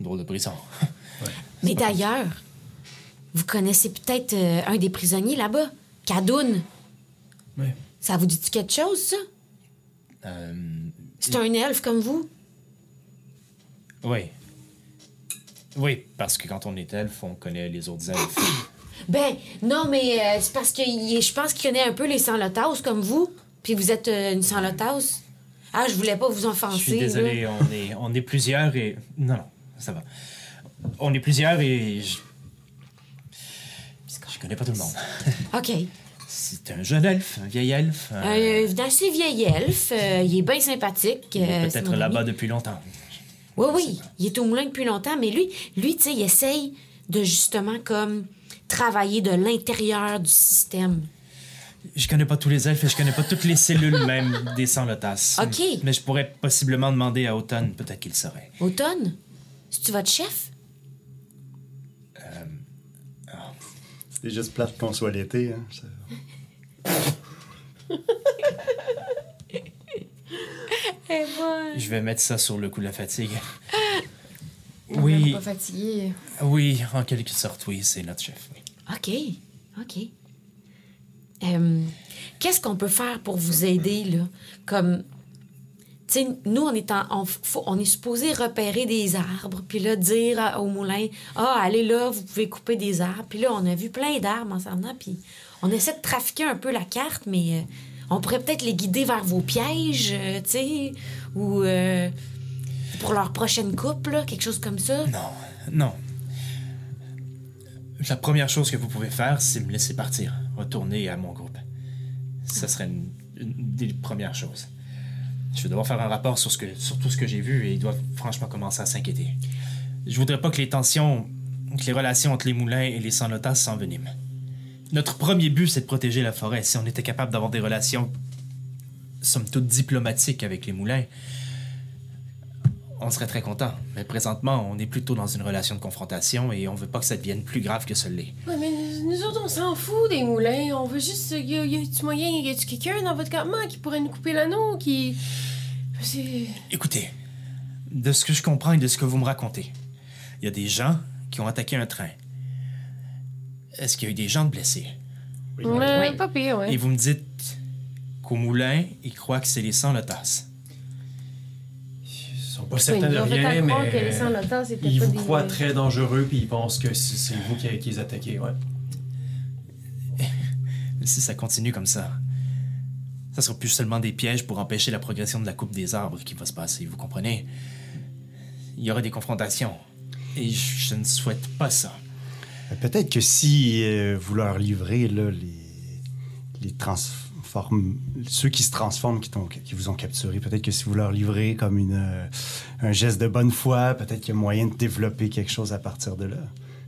Drôle de prison. (laughs) Mais d'ailleurs, vous connaissez peut-être euh, un des prisonniers là-bas, Kadoun. Ouais. Ça vous dit quelque chose, ça? Euh, C'est un elfe comme vous? oui. Oui, parce que quand on est elfe, on connaît les autres elfes. (coughs) Ben, non, mais euh, c'est parce que il est- je pense qu'il connaît un peu les sans-lotas comme vous. Puis vous êtes euh, une sans-lotas. Ah, je voulais pas vous Je suis désolé, on est, on est plusieurs et... Non, non, ça va. On est plusieurs et... Je, je connais pas tout le monde. OK. (laughs) C'est un jeune elfe, un vieil elfe. euh, Euh, un assez vieil elfe. euh, il est bien sympathique. il est euh, peut-être là-bas depuis longtemps. Oui, oui. Il est au moulin depuis longtemps, mais lui, lui tu sais, il essaye de justement comme travailler de l'intérieur du système. Je connais pas tous les elfes et je connais pas toutes les cellules (laughs) même des sans-lotas. Ok. Mais je pourrais possiblement demander à Automne, peut-être qu'il saurait. Automne, c'est-tu votre chef? C'est juste plate qu'on soit l'été. Hein. ça- (laughs) Je vais mettre ça sur le coup de la fatigue. On Oui, pas fatigué. oui, en quelque sorte, oui, c'est notre chef. OK, OK. Euh, Qu'est-ce qu'on peut faire pour vous aider, là? Comme, tu sais, nous, on est, en, on, faut- on est supposé repérer des arbres, puis là, dire au moulin, ah, allez là, vous pouvez couper des arbres. Puis là, on a vu plein d'arbres en s'en puis on essaie de trafiquer un peu la carte, mais euh, on pourrait peut-être les guider vers vos pièges, euh, tu sais, ou euh, pour leur prochaine coupe, là, quelque chose comme ça. Non, non. La première chose que vous pouvez faire, c'est me laisser partir, retourner à mon groupe. Ça serait une, des premières choses. Je vais devoir faire un rapport sur, tout ce que j'ai vu et ils doivent franchement commencer à s'inquiéter. Je voudrais pas que les tensions, que les relations entre les moulins et les sans-lotas s'enveniment. Notre premier but, c'est de protéger la forêt. Si on était capable d'avoir des relations, somme toute, diplomatiques avec les moulins, on serait très content. Mais présentement, on est plutôt dans une relation de confrontation et on veut pas que ça devienne plus grave que ce l'est. Ouais, mais nous, autres, on s'en fout des moulins. On veut juste. Y a, y a-tu moyen, y a-tu quelqu'un dans votre campement qui pourrait nous couper l'anneau, qui. Écoutez, de ce que je comprends et de ce que vous me racontez, il y a des gens qui ont attaqué un train. Est-ce qu'il y a eu des gens de blessés? Ouais, Oui. Pas pire, ouais. Et vous me dites qu'au moulin, ils croient que c'est les sans-lotas. Ils sont pas certains de rien, mais que les ils pas vous des- croient très dangereux puis ils pensent que c'est vous qui, qui les attaquez, ouais. Mais si ça continue comme ça, ça sera plus seulement des pièges pour empêcher la progression de la coupe des arbres qui va se passer, vous comprenez? Il y aura des confrontations. Et je, je ne souhaite pas ça. Euh, Peut-être que si euh, vous leur livrez les, ceux qui se transforment, qui, vous ont capturé, peut-être que si vous leur livrez comme une, euh, un geste de bonne foi, peut-être qu'il y a moyen de développer quelque chose à partir de là.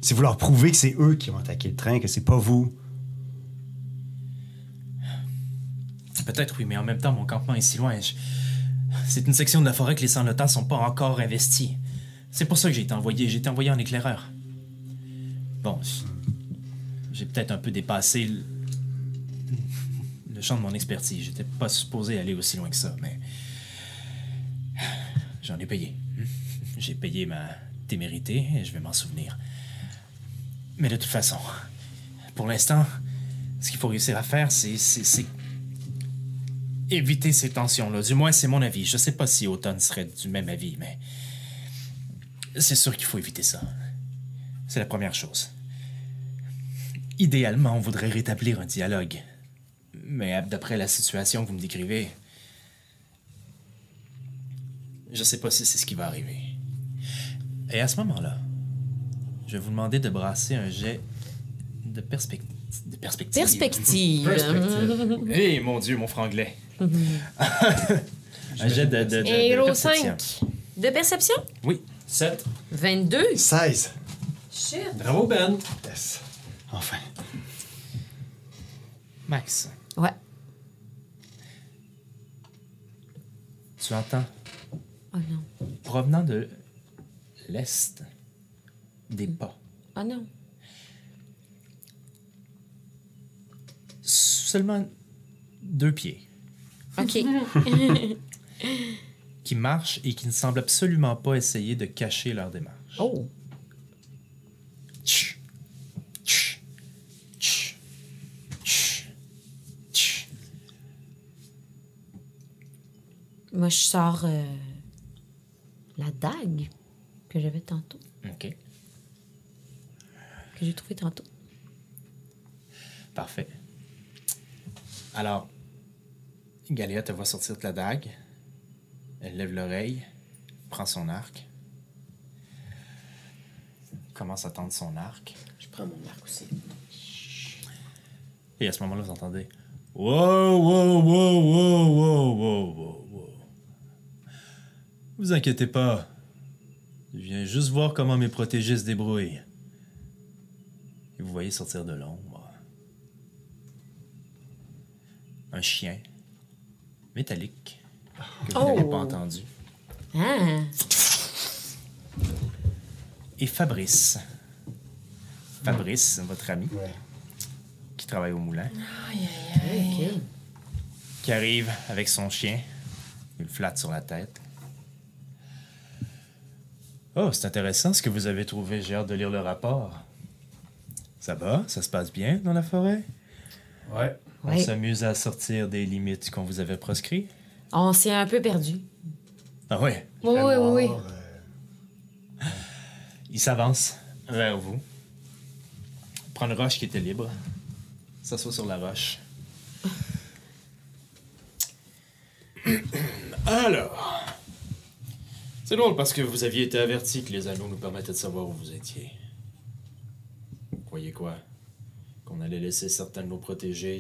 Si vous leur prouvez que c'est eux qui ont attaqué le train, que c'est pas vous, Peut-être oui, mais en même temps, mon campement est si loin. C'est une section de la forêt que les sans-lotas sont pas encore investis. C'est pour ça que j'ai été envoyé. J'ai été envoyé en éclaireur. Bon, j'ai peut-être un peu dépassé le... champ de mon expertise. J'étais pas supposé aller aussi loin que ça, mais j'en ai payé. J'ai payé ma témérité et je vais m'en souvenir. Mais de toute façon, pour l'instant, ce qu'il faut réussir à faire, c'est- éviter ces tensions-là. Du moins, c'est mon avis. Je sais pas si Automne serait du même avis, mais c'est sûr qu'il faut éviter ça. C'est la première chose. Idéalement, on voudrait rétablir un dialogue. Mais d'après la situation que vous me décrivez, je sais pas si c'est ce qui va arriver. Et à ce moment-là, je vais vous demander de brasser un jet de, perspec- de perspective. Perspective. Perspective. (laughs) Eh, mon Dieu, mon franglais. (laughs) un jet de, de, de- perception. 5. De perception? Oui. 7. 22. 16. Shit. Bravo, Ben. Yes. Enfin. Max, Ouais. tu entends, Oh non. provenant de l'est, des pas. Oh non. Seulement deux pieds OK. (laughs) qui marchent et qui ne semblent absolument pas essayer de cacher leur démarche. oh. Moi, je sors euh, la dague que j'avais tantôt, OK, que j'ai trouvée tantôt. parfait. Alors, Galéa te voit sortir de la dague. Elle lève l'oreille, prend son arc, commence à tendre son arc. Je prends mon arc aussi. Et à ce moment-là, vous entendez wow, wow, wow, wow, wow, wow, wow. Vous inquiétez pas. Je viens juste voir comment mes protégés se débrouillent. Et vous voyez sortir de l'ombre un chien métallique que vous n'avez pas entendu. Ah. Et Fabrice. Fabrice, votre ami, Ouais. qui travaille au moulin. Qui arrive avec son chien. Il le flatte sur la tête. Oh, c'est intéressant ce que vous avez trouvé. J'ai hâte de lire le rapport. Ça va? Ça se passe bien dans la forêt? Ouais. On s'amuse à sortir des limites qu'on vous avait proscrites? On s'est un peu perdu. Ah ouais? Oui, oui, oui, oui. Euh, Il s'avance vers vous. Prend une roche qui était libre. S'assoit sur la roche. (laughs) Alors. C'est drôle parce que vous aviez été averti que les anneaux nous permettaient de savoir où vous étiez. Vous croyez quoi? Qu'on allait laisser certains de nos protégés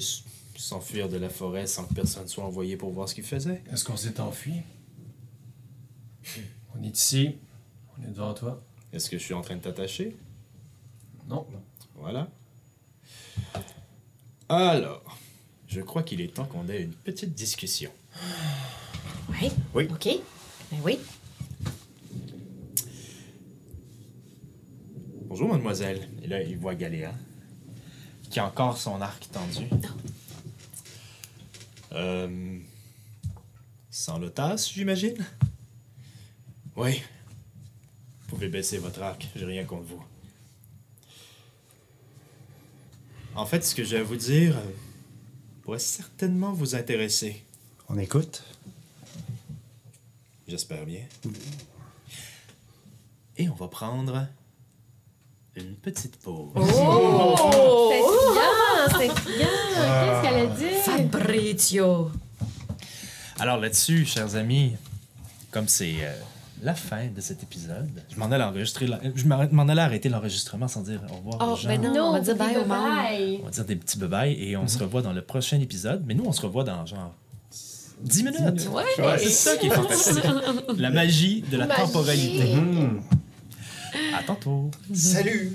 s'enfuir de la forêt sans que personne soit envoyé pour voir ce qu'ils faisaient? Est-ce qu'on s'est enfui? On est ici. On est devant toi. Est-ce que je suis en train de t'attacher? Non. Voilà. Alors, je crois qu'il est temps qu'on ait une petite discussion. Oui. Oui. OK. Ben oui. Bonjour, mademoiselle. Et là, il voit Galéa, qui a encore son arc tendu. Euh, sans le tasse, j'imagine? Oui. Vous pouvez baisser votre arc, j'ai rien contre vous. En fait, ce que j'ai à vous dire euh, pourrait certainement vous intéresser. On écoute. J'espère bien. Et on va prendre une petite pause. Oh! C'est criant, c'est criant. Qu'est-ce qu'elle a dit? Fabrizio. Alors là-dessus, chers amis, comme c'est euh, la fin de cet épisode, je m'en allais enregistrer, la- je m'en allais arrêter l'enregistrement sans dire au revoir Oh, aux gens. ben non, on va dire bye au monde. bye. On va dire des petits bye et on se revoit dans le prochain épisode. Mais nous, on se revoit dans genre 10 minutes. Ouais. C'est ça qui est fantastique. (laughs) La magie de la Magie. temporalité. À tantôt. Salut!